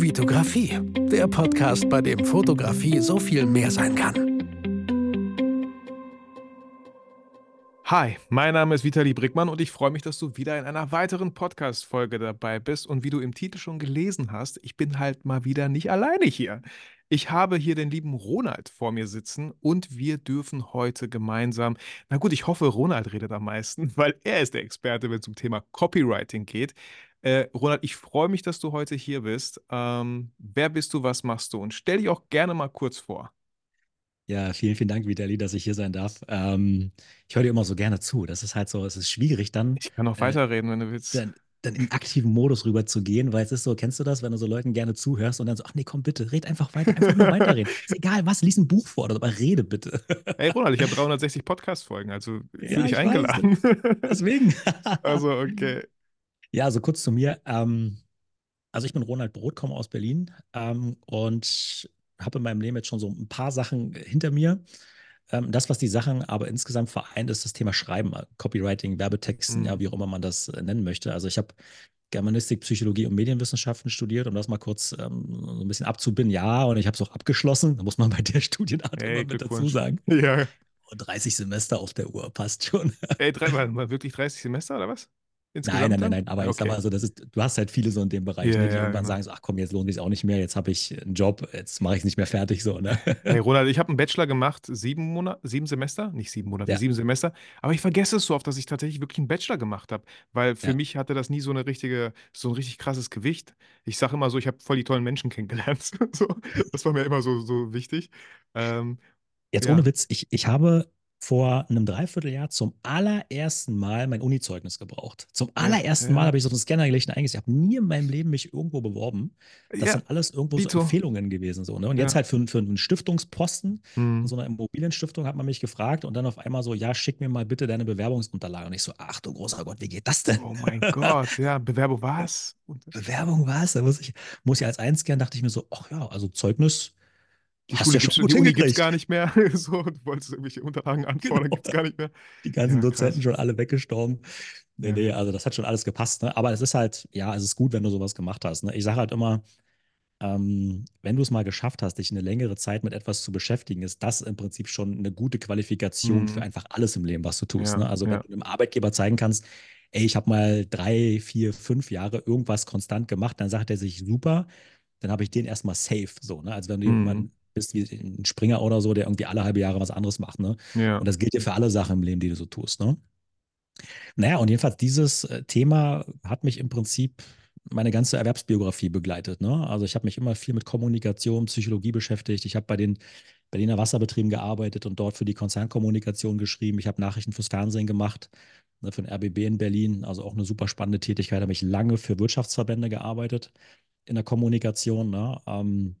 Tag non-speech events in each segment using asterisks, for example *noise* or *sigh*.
Vitografie, der Podcast, bei dem Fotografie so viel mehr sein kann. Hi, mein Name ist Vitali Brickmann und ich freue mich, dass du wieder in einer weiteren Podcast-Folge dabei bist. Und wie du im Titel schon gelesen hast, ich bin halt mal wieder nicht alleine hier. Ich habe hier den lieben Ronald vor mir sitzen und wir dürfen heute gemeinsam, na gut, ich hoffe, Ronald redet am meisten, *laughs* weil er ist der Experte, wenn es um Thema Copywriting geht. Äh, Ronald, ich freue mich, dass du heute hier bist. Ähm, wer bist du, was machst du? Und stell dich auch gerne mal kurz vor. Ja, vielen, vielen Dank, Vitali, dass ich hier sein darf. Ähm, ich höre dir immer so gerne zu. Das ist halt so, es ist schwierig dann. Ich kann auch äh, weiterreden, wenn du willst. Dann, dann im aktiven Modus rüber zu gehen, weil es ist so, kennst du das, wenn du so Leuten gerne zuhörst und dann so, ach nee, komm bitte, red einfach weiter, einfach nur weiterreden. *laughs* Ist egal, was, lies ein Buch vor, aber rede bitte. Hey Ronald, ich habe *laughs* 360 Podcast-Folgen, also ja, dich eingeladen. Weiß. Deswegen. *laughs* also, okay. Ja, also kurz zu mir. Ähm, also ich bin Ronald Brot, komme aus Berlin ähm, und habe in meinem Leben jetzt schon so ein paar Sachen hinter mir. Ähm, das, was die Sachen aber insgesamt vereint, ist das Thema Schreiben, Copywriting, Werbetexten, mhm. ja, wie auch immer man das äh, nennen möchte. Also ich habe Germanistik, Psychologie und Medienwissenschaften studiert, um das mal kurz ähm, so ein bisschen abzubinden. Ja, und ich habe es auch abgeschlossen. Da muss man bei der Studienart hey, immer mit dazu sagen. Ja. Und 30 Semester auf der Uhr passt schon. Ey, dreimal, mal wirklich 30 Semester oder was? Nein, nein, nein, nein, aber okay. ich sag mal so, das ist, du hast halt viele so in dem Bereich, ja, ne, die ja, irgendwann genau. sagen so, ach komm, jetzt lohnt sich auch nicht mehr, jetzt habe ich einen Job, jetzt mache ich es nicht mehr fertig so, ne? Hey *laughs* Ronald, ich habe einen Bachelor gemacht, sieben Monate, sieben Semester, nicht sieben Monate, ja. sieben Semester, aber ich vergesse es so oft, dass ich tatsächlich wirklich einen Bachelor gemacht habe, weil für mich hatte das nie so eine richtige, so ein richtig krasses Gewicht. Ich sage immer so, ich habe voll die tollen Menschen kennengelernt, *laughs* so, das war mir immer so, so wichtig. Ähm, Jetzt ohne Witz, ich, ich habe vor einem Dreivierteljahr zum allerersten Mal mein Uni-Zeugnis gebraucht. Zum allerersten ja, Mal habe ich so einen Scanner gelegt und eigentlich, ich habe nie in meinem Leben mich irgendwo beworben. Das ja, sind alles irgendwo so Empfehlungen gewesen. So, ne? Und jetzt halt für, für einen Stiftungsposten, hm. so einer Immobilienstiftung, hat man mich gefragt und dann auf einmal so, ja, schick mir mal bitte deine Bewerbungsunterlagen. Und ich so, ach du großer Gott, wie geht das denn? Oh mein Gott, ja, Bewerbung was? *laughs* Bewerbung was? Da muss ich, muss ich als einscannen, dachte ich mir so, ach ja, also Zeugnis die Hast Schule ja gibt es gar nicht mehr. *laughs* so, du wolltest irgendwelche Unterlagen anfordern, genau. gibt es gar nicht mehr. Die ganzen ja, Dozenten schon alle weggestorben. Nee, ja. nee, also das hat schon alles gepasst. Ne? Aber es ist halt, ja, es ist gut, wenn du sowas gemacht hast. Ne? Ich sage halt immer, ähm, wenn du es mal geschafft hast, dich eine längere Zeit mit etwas zu beschäftigen, ist das im Prinzip schon eine gute Qualifikation mhm. für einfach alles im Leben, was du tust. Ja, ne? Also wenn du einem Arbeitgeber zeigen kannst, ey, ich habe mal drei, vier, fünf Jahre irgendwas konstant gemacht, dann sagt er sich, super, dann habe ich den erstmal safe. So, ne? Also wenn du mhm. jemanden bist wie ein Springer oder so, der irgendwie alle halbe Jahre was anderes macht. Ne? Ja. Und das gilt ja für alle Sachen im Leben, die du so tust. Ne? Naja, und jedenfalls dieses äh, Thema hat mich im Prinzip meine ganze Erwerbsbiografie begleitet. Ne? Also ich habe mich immer viel mit Kommunikation, Psychologie beschäftigt. Ich habe bei den Berliner Wasserbetrieben gearbeitet und dort für die Konzernkommunikation geschrieben. Ich habe Nachrichten fürs Fernsehen gemacht, ne, für den RBB in Berlin. Also auch eine super spannende Tätigkeit. Da habe ich lange für Wirtschaftsverbände gearbeitet in der Kommunikation. Ne? Ähm,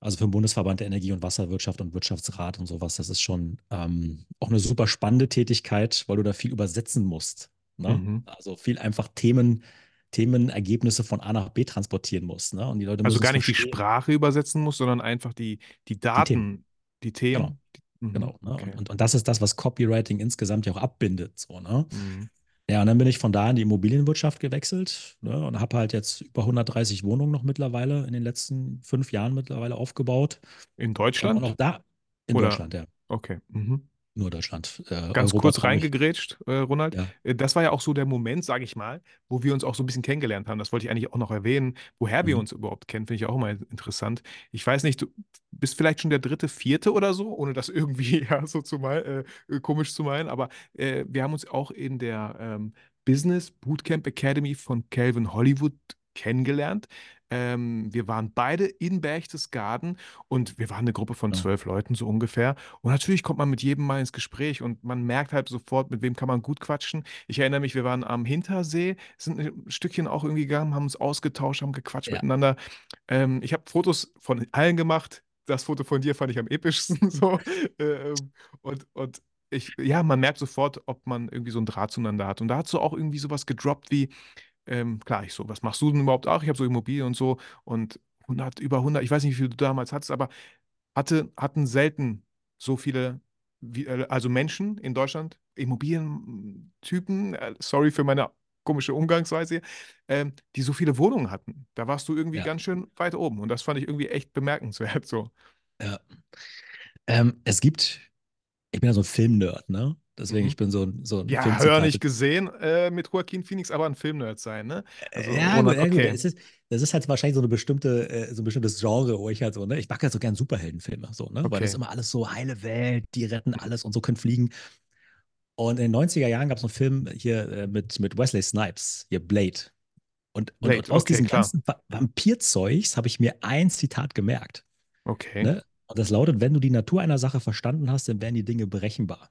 also für den Bundesverband der Energie- und Wasserwirtschaft und Wirtschaftsrat und sowas, das ist schon ähm, auch eine super spannende Tätigkeit, weil du da viel übersetzen musst. Ne? Mhm. Also viel einfach Themen, Themenergebnisse von A nach B transportieren musst. Ne? Und die Leute also gar nicht verstehen. die Sprache übersetzen musst, sondern einfach die, die Daten, die Themen. Die Themen. Genau. Mhm. genau ne? okay. und, und, das ist das, was Copywriting insgesamt ja auch abbindet. So, ne? Mhm. Ja, und dann bin ich von da in die Immobilienwirtschaft gewechselt ne, und habe halt jetzt über 130 Wohnungen noch mittlerweile in den letzten fünf Jahren mittlerweile aufgebaut. In Deutschland? Und auch da in Oder? Deutschland, ja. Okay. Mhm. Nur Deutschland. Äh, Ganz Europa kurz reingegrätscht, äh, Ronald. Ja. Äh, das war ja auch so der Moment, sage ich mal, wo wir uns auch so ein bisschen kennengelernt haben. Das wollte ich eigentlich auch noch erwähnen. Woher wir mhm. uns überhaupt kennen, finde ich auch immer interessant. Ich weiß nicht, du bist vielleicht schon der dritte, vierte oder so, ohne das *laughs* irgendwie ja, so zu meinen, äh, komisch zu meinen. Aber äh, wir haben uns auch in der ähm, Business Bootcamp Academy von Calvin Hollywood kennengelernt. Ähm, wir waren beide in Berchtesgaden und wir waren eine Gruppe von zwölf ja. Leuten so ungefähr. Und natürlich kommt man mit jedem mal ins Gespräch und man merkt halt sofort, mit wem kann man gut quatschen. Ich erinnere mich, wir waren am Hintersee, sind ein Stückchen auch irgendwie gegangen, haben uns ausgetauscht, haben gequatscht ja. miteinander. Ähm, ich habe Fotos von allen gemacht. Das Foto von dir fand ich am epischsten *laughs* so. Ähm, und, und ich, ja, man merkt sofort, ob man irgendwie so einen Draht zueinander hat. Und da hast du auch irgendwie sowas gedroppt wie, ähm, klar, ich so, was machst du denn überhaupt auch? Ich habe so Immobilien und so und 100, über 100, ich weiß nicht, wie viel du damals hattest, aber hatte, hatten selten so viele, wie, äh, also Menschen in Deutschland, Immobilientypen, äh, sorry für meine komische Umgangsweise hier, ähm, die so viele Wohnungen hatten. Da warst du irgendwie Ja. ganz schön weit oben und das fand ich irgendwie echt bemerkenswert so. Ja. Ähm, es gibt, ich bin ja so ein Filmnerd, ne? Deswegen, Mhm. ich bin so ein, so ein Ja, Filmzitate- hör nicht gesehen äh, mit Joaquin Phoenix, aber ein Filmnerd sein, ne? Also, ja, Ronald, gut, ja, gut. okay. Es ist, das ist halt wahrscheinlich so eine bestimmte, äh, so ein bestimmtes Genre, wo ich halt so, ne, ich mag halt so gern Superheldenfilme, so, ne, weil Okay. das immer alles so heile Welt, die retten alles und so können fliegen. Und in den 90er Jahren gab es einen Film hier äh, mit, mit Wesley Snipes, hier Blade. Und, und, Blade, und aus okay, diesem klar. ganzen Va- Vampirzeugs habe ich mir ein Zitat gemerkt. Okay. Ne? Und das lautet, wenn du die Natur einer Sache verstanden hast, dann werden die Dinge berechenbar.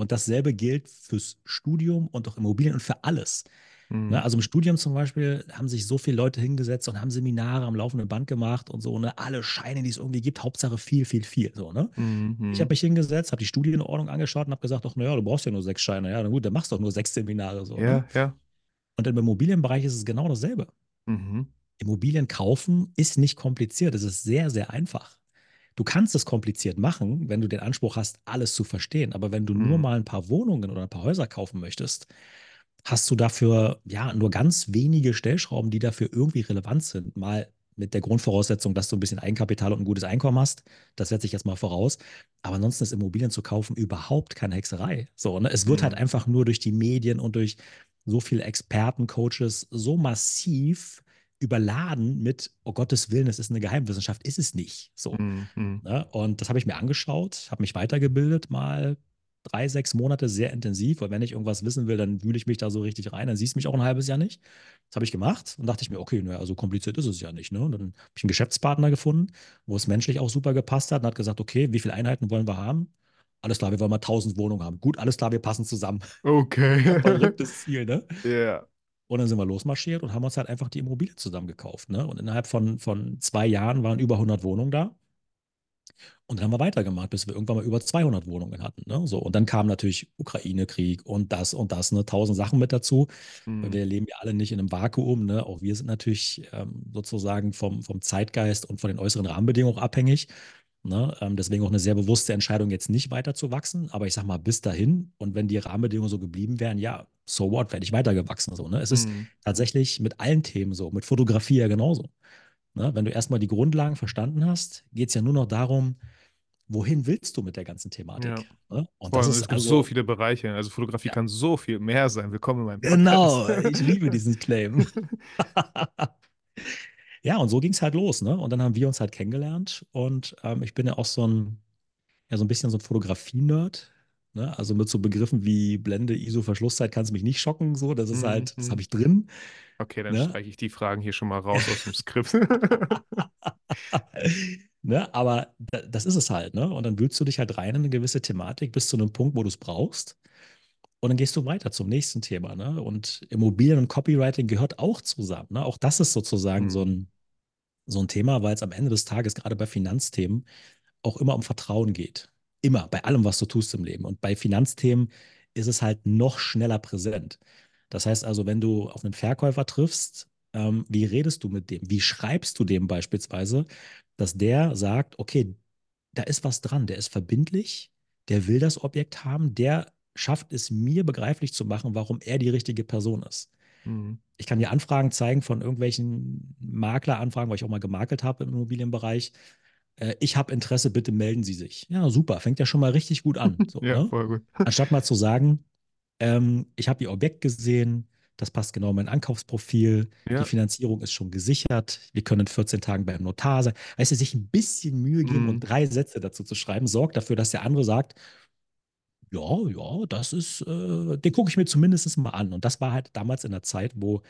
Und dasselbe gilt fürs Studium und auch Immobilien und für alles. Mhm. Ne? Also im Studium zum Beispiel haben sich so viele Leute hingesetzt und haben Seminare am laufenden Band gemacht und so, ne? Alle Scheine, die es irgendwie gibt, Hauptsache viel, viel, viel. So, ne? Mhm. Ich habe mich hingesetzt, habe die Studienordnung angeschaut und habe gesagt, ach naja, du brauchst ja nur sechs Scheine. Ja, na gut, dann machst du doch nur sechs Seminare. So, ja, ne? ja. Und im Immobilienbereich ist es genau dasselbe. Mhm. Immobilien kaufen ist nicht kompliziert. Es ist sehr, sehr einfach. Du kannst es kompliziert machen, wenn du den Anspruch hast, alles zu verstehen. Aber wenn du nur Mhm. mal ein paar Wohnungen oder ein paar Häuser kaufen möchtest, hast du dafür ja nur ganz wenige Stellschrauben, die dafür irgendwie relevant sind. Mal mit der Grundvoraussetzung, dass du ein bisschen Eigenkapital und ein gutes Einkommen hast. Das setze ich jetzt mal voraus. Aber ansonsten ist Immobilien zu kaufen überhaupt keine Hexerei. So, ne? Es wird Mhm. halt einfach nur durch die Medien und durch so viele Experten, Coaches so massiv überladen mit, oh Gottes Willen, es ist eine Geheimwissenschaft. Ist es nicht. So. Mhm. Ne? Und das habe ich mir angeschaut, habe mich weitergebildet, mal drei, sechs Monate sehr intensiv, weil wenn ich irgendwas wissen will, dann wühle ich mich da so richtig rein, dann siehst du mich auch ein halbes Jahr nicht. Das habe ich gemacht und dachte ich mir, okay, naja, so kompliziert ist es ja nicht. Ne? Und dann habe ich einen Geschäftspartner gefunden, wo es menschlich auch super gepasst hat und hat gesagt, okay, wie viele Einheiten wollen wir haben? Alles klar, wir wollen mal 1000 Wohnungen haben. Gut, alles klar, wir passen zusammen. Okay. *laughs* Verrücktes Ziel, ne? Ja. Und dann sind wir losmarschiert und haben uns halt einfach die Immobilie zusammen gekauft. Ne? Und innerhalb von, von zwei Jahren waren über 100 Wohnungen da. Und dann haben wir weitergemacht, bis wir irgendwann mal über 200 Wohnungen hatten. Ne? So, und dann kam natürlich Ukraine-Krieg und das und das, ne? tausend Sachen mit dazu. Mhm. wir leben ja alle nicht in einem Vakuum. Ne? Auch wir sind natürlich ähm, sozusagen vom, vom Zeitgeist und von den äußeren Rahmenbedingungen auch abhängig. Ne? Ähm, deswegen auch eine sehr bewusste Entscheidung, jetzt nicht weiter zu wachsen. Aber ich sag mal, bis dahin. Und wenn die Rahmenbedingungen so geblieben wären, ja, so what, wäre ich weitergewachsen. So, ne? Es ist Mhm. tatsächlich mit allen Themen so, mit Fotografie ja genauso. Ne? Wenn du erstmal die Grundlagen verstanden hast, geht es ja nur noch darum, wohin willst du mit der ganzen Thematik? Ja. Ne? Und Vor das ist es gibt also, so viele Bereiche. Also Fotografie Ja. kann so viel mehr sein. Willkommen in meinem Genau, Podcast. *laughs* ich liebe diesen Claim. *laughs* ja, und so ging es halt los, ne? Und dann haben wir uns halt kennengelernt und ähm, ich bin ja auch so ein, ja, so ein bisschen so ein Fotografie-Nerd. Ne? Also mit so Begriffen wie Blende, ISO, Verschlusszeit kannst du mich nicht schocken, so. Das ist Mhm, halt, das mhm. habe ich drin. Okay, dann Ne? streiche ich die Fragen hier schon mal raus aus dem *laughs* Skript. ne? Aber da, das ist es halt, ne? Und dann wühlst du dich halt rein in eine gewisse Thematik bis zu einem Punkt, wo du es brauchst. Und dann gehst du weiter zum nächsten Thema, ne? Und Immobilien und Copywriting gehört auch zusammen, ne? Auch das ist sozusagen Mhm. so ein, so ein Thema, weil es am Ende des Tages gerade bei Finanzthemen auch immer um Vertrauen geht. Immer, bei allem, was du tust im Leben. Und bei Finanzthemen ist es halt noch schneller präsent. Das heißt also, wenn du auf einen Verkäufer triffst, ähm, wie redest du mit dem? Wie schreibst du dem beispielsweise, dass der sagt, okay, da ist was dran, der ist verbindlich, der will das Objekt haben, der schafft es mir begreiflich zu machen, warum er die richtige Person ist. Mhm. Ich kann dir Anfragen zeigen von irgendwelchen Makleranfragen, weil ich auch mal gemakelt habe im Immobilienbereich. Äh, ich habe Interesse, bitte melden Sie sich. Ja, super, fängt ja schon mal richtig gut an. So, *laughs* Ja, ne? voll gut. *laughs* Anstatt mal zu sagen, ähm, ich habe Ihr Objekt gesehen, das passt genau in mein Ankaufsprofil, Ja. die Finanzierung ist schon gesichert, wir können in 14 Tagen beim Notar sein. Weißt du, sich ein bisschen Mühe geben Mhm. und drei Sätze dazu zu schreiben, sorgt dafür, dass der andere sagt, ja, ja, das ist, äh, den gucke ich mir zumindest mal an. Und das war halt damals in der Zeit, wo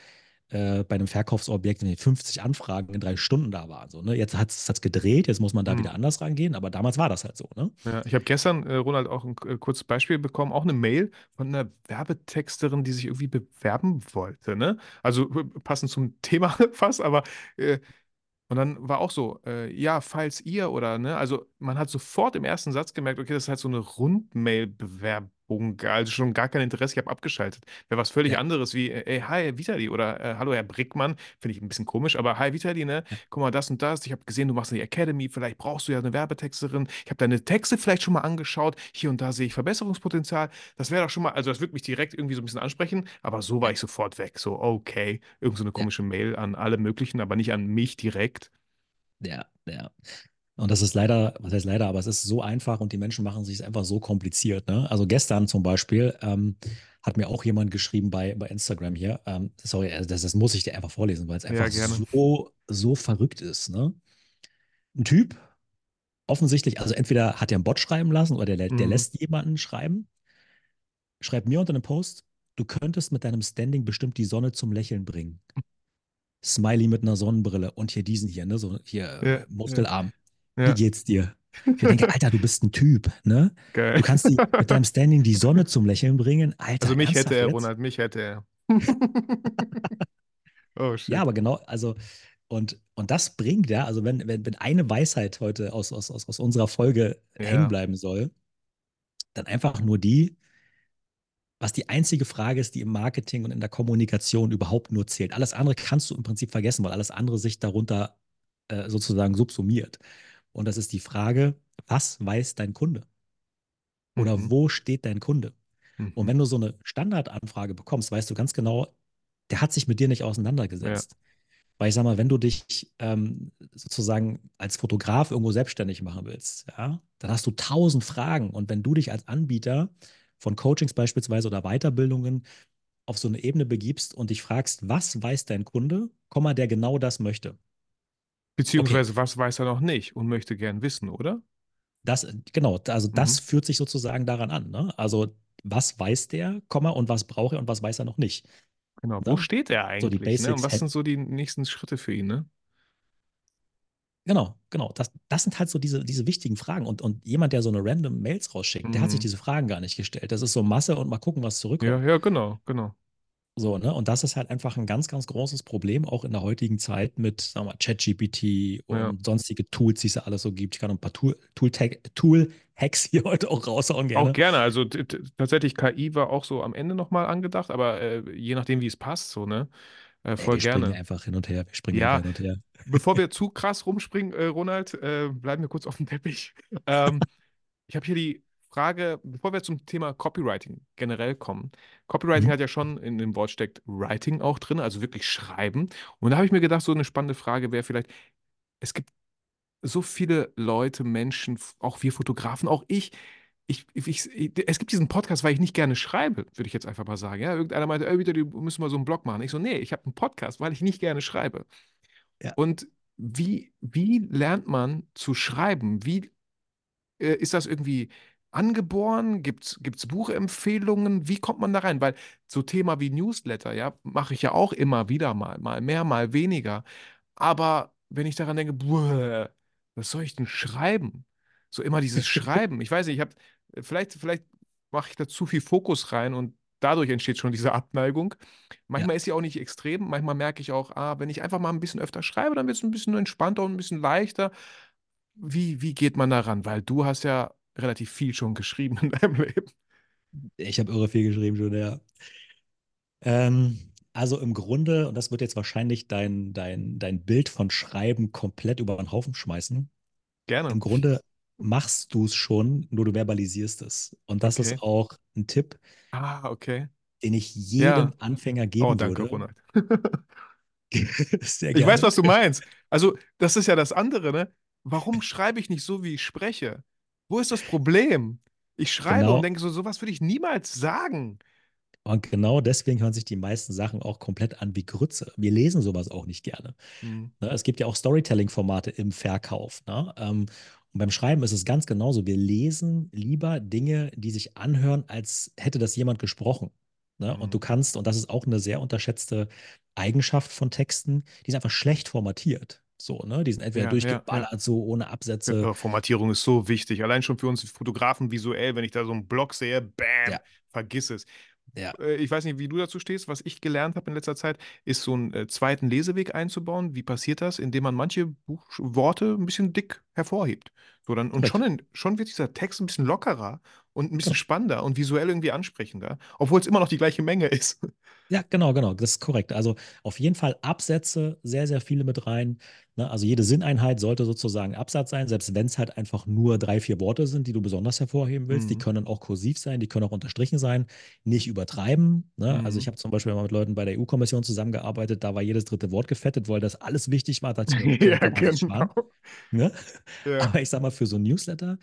äh, bei einem Verkaufsobjekt 50 Anfragen in drei Stunden da waren. So, ne? Jetzt hat es gedreht, jetzt muss man da Mhm. wieder anders rangehen, aber damals war das halt so. Ne? Ja, ich habe gestern, äh, Ronald, auch ein äh, kurzes Beispiel bekommen, auch eine Mail von einer Werbetexterin, die sich irgendwie bewerben wollte, ne? Also äh, passend zum Thema *laughs* fast, aber äh, und dann war auch so, äh, ja, falls ihr oder, ne, also man hat sofort im ersten Satz gemerkt, okay, das ist halt so eine Rundmail-Bewerbung also schon gar kein Interesse, ich habe abgeschaltet. Wäre was völlig Ja. anderes wie, äh, ey, hi, Vitali oder äh, hallo, Herr Brickmann, finde ich ein bisschen komisch, aber hi, Vitali, ne? Guck mal, das und das, ich habe gesehen, du machst eine Academy, vielleicht brauchst du ja eine Werbetexterin. Ich habe deine Texte vielleicht schon mal angeschaut, hier und da sehe ich Verbesserungspotenzial. Das wäre doch schon mal, also das würde mich direkt irgendwie so ein bisschen ansprechen, aber so war ich sofort weg. So, okay, irgend so eine komische Mail an alle möglichen, aber nicht an mich direkt. Ja, ja. Und das ist leider, was heißt leider, aber es ist so einfach und die Menschen machen sich es einfach so kompliziert. Ne? Also gestern zum Beispiel ähm, hat mir auch jemand geschrieben bei, bei Instagram hier. Ähm, sorry, also das, das muss ich dir einfach vorlesen, weil es Ja, einfach gerne. so, so verrückt ist. Ne? Ein Typ, offensichtlich, also entweder hat er einen Bot schreiben lassen oder der, lä- der Mhm. lässt jemanden schreiben. Schreibt mir unter einem Post, du könntest mit deinem Standing bestimmt die Sonne zum Lächeln bringen. Smiley mit einer Sonnenbrille und hier diesen hier, ne, so hier Ja, äh, Muskelarm. Wie Ja, geht's dir? *laughs* Ich denke, Alter, du bist ein Typ, ne? geil. Du kannst die, *laughs* mit deinem Standing die Sonne zum Lächeln bringen. Alter, Also mich hätte er, jetzt? Ronald, mich hätte er. *laughs* Oh, shit. Ja, aber genau, also, und, und das bringt ja, also wenn, wenn, wenn eine Weisheit heute aus, aus, aus, aus unserer Folge Ja. hängen bleiben soll, dann einfach nur die, was die einzige Frage ist, die im Marketing und in der Kommunikation überhaupt nur zählt. Alles andere kannst du im Prinzip vergessen, weil alles andere sich darunter äh, sozusagen subsumiert. Und das ist die Frage, was weiß dein Kunde? Oder Mhm. wo steht dein Kunde? Und Mhm. wenn du so eine Standardanfrage bekommst, weißt du ganz genau, der hat sich mit dir nicht auseinandergesetzt. Weil ich sag mal, wenn du dich ähm, sozusagen als Fotograf irgendwo selbstständig machen willst, ja, dann hast du tausend Fragen. Und wenn du dich als Anbieter von Coachings beispielsweise oder Weiterbildungen auf so eine Ebene begibst und dich fragst, was weiß dein Kunde, Komma, der genau das möchte. Beziehungsweise, was weiß er noch nicht und möchte gern wissen, oder? Das, genau, also das Mhm. führt sich sozusagen daran an. Ne? Also, was weiß der, Komma, und was braucht er und was weiß er noch nicht? Genau. Wo Ne? steht er So die eigentlich? Ne? Und Basics was sind so die nächsten Schritte für ihn? Ne? Genau, genau. Das, das sind halt so diese, diese wichtigen Fragen. Und, und jemand, der so eine random Mails rausschickt, der hat sich Mhm. diese Fragen gar nicht gestellt. Das ist so Masse und mal gucken, was zurückkommt. Ja, ja, genau, genau. So, ne? Und das ist halt einfach ein ganz, ganz großes Problem, auch in der heutigen Zeit mit, sagen wir mal, ChatGPT und Ja. sonstige Tools, die es ja alles so gibt. Ich kann ein paar Tool- Tool-Hacks hier *laughs* heute auch raushauen gerne. Auch gerne. Also tatsächlich, KI war auch so am Ende nochmal angedacht, aber äh, je nachdem, wie es passt, so, ne? Äh, Ey, voll wir springen gerne. einfach hin und her. Wir springen Ja. hin und her. *laughs* Bevor wir zu krass rumspringen, äh, Ronald, äh, bleiben wir kurz auf dem Teppich. Ähm, ich habe hier die Frage, bevor wir zum Thema Copywriting generell kommen. Copywriting Mhm. hat ja schon in dem Wort steckt Writing auch drin, also wirklich schreiben. Und da habe ich mir gedacht, so eine spannende Frage wäre vielleicht, es gibt so viele Leute, Menschen, auch wir Fotografen, auch ich. Ich, ich, ich, es gibt diesen Podcast, weil ich nicht gerne schreibe, würde ich jetzt einfach mal sagen. Ja, irgendeiner meinte, ey, wieder, du müssen mal so einen Blog machen. Ich so, nee, ich habe einen Podcast, weil ich nicht gerne schreibe. Ja. Und wie, wie lernt man zu schreiben? Wie äh, ist das irgendwie angeboren? Gibt es Buchempfehlungen? Wie kommt man da rein? Weil so Thema wie Newsletter, ja, mache ich ja auch immer wieder mal, mal mehr, mal weniger. Aber wenn ich daran denke, boah, was soll ich denn schreiben? So immer dieses Schreiben. Ich weiß nicht, ich habe, vielleicht, vielleicht mache ich da zu viel Fokus rein und dadurch entsteht schon diese Abneigung. Manchmal ist sie auch nicht extrem. Manchmal merke ich auch, ah, wenn ich einfach mal ein bisschen öfter schreibe, dann wird es ein bisschen entspannter und ein bisschen leichter. Wie, wie geht man daran? Weil du hast ja relativ viel schon geschrieben in deinem Leben. Ich habe irre viel geschrieben schon, ja. Ähm, also im Grunde, und das wird jetzt wahrscheinlich dein, dein, dein Bild von Schreiben komplett über den Haufen schmeißen. Gerne. Im Grunde machst du es schon, nur du verbalisierst es. Und das Okay. ist auch ein Tipp, Ah, okay. den ich jedem Ja. Anfänger geben Oh, danke, würde. Ronald. *laughs* *laughs* Ich weiß, was du meinst. Also, das ist ja das andere, ne? Warum schreibe ich nicht so, wie ich spreche? Wo ist das Problem? Ich schreibe Genau. und denke so, sowas würde ich niemals sagen. Und genau deswegen hören sich die meisten Sachen auch komplett an wie Grütze. Wir lesen sowas auch nicht gerne. Hm. Ne? Es gibt ja auch Storytelling-Formate im Verkauf. Ne? Ähm, und beim Schreiben ist es ganz genauso. Wir lesen lieber Dinge, die sich anhören, als hätte das jemand gesprochen. Ne? Mhm. Und du kannst, und das ist auch eine sehr unterschätzte Eigenschaft von Texten, die sind einfach schlecht formatiert. So, ne? Die sind entweder Ja, durchgeballert, ja, so ohne Absätze. Ja, Formatierung ist so wichtig. Allein schon für uns Fotografen visuell, wenn ich da so einen Blog sehe, bam, Ja. vergiss es. Ja. Äh, Ich weiß nicht, wie du dazu stehst. Was ich gelernt habe in letzter Zeit, ist so einen äh, zweiten Leseweg einzubauen. Wie passiert das? Indem man manche Buchworte ein bisschen dick hervorhebt. So dann, und schon, in, schon wird dieser Text ein bisschen lockerer und ein bisschen spannender und visuell irgendwie ansprechender, obwohl es immer noch die gleiche Menge *laughs* ist. Ja, genau, genau, das ist korrekt. Also auf jeden Fall Absätze, sehr, sehr viele mit rein. Ne? Also jede Sinneinheit sollte sozusagen Absatz sein, selbst wenn es halt einfach nur drei, vier Worte sind, die du besonders hervorheben willst. Mhm. Die können auch kursiv sein, die können auch unterstrichen sein. Nicht übertreiben. Ne? Mhm. Also ich habe zum Beispiel mal mit Leuten bei der EU-Kommission zusammengearbeitet, da war jedes dritte Wort gefettet, weil das alles wichtig war. Dass *laughs* ja, genau. Ne? Ja. Aber ich sag mal, für so ein Newsletter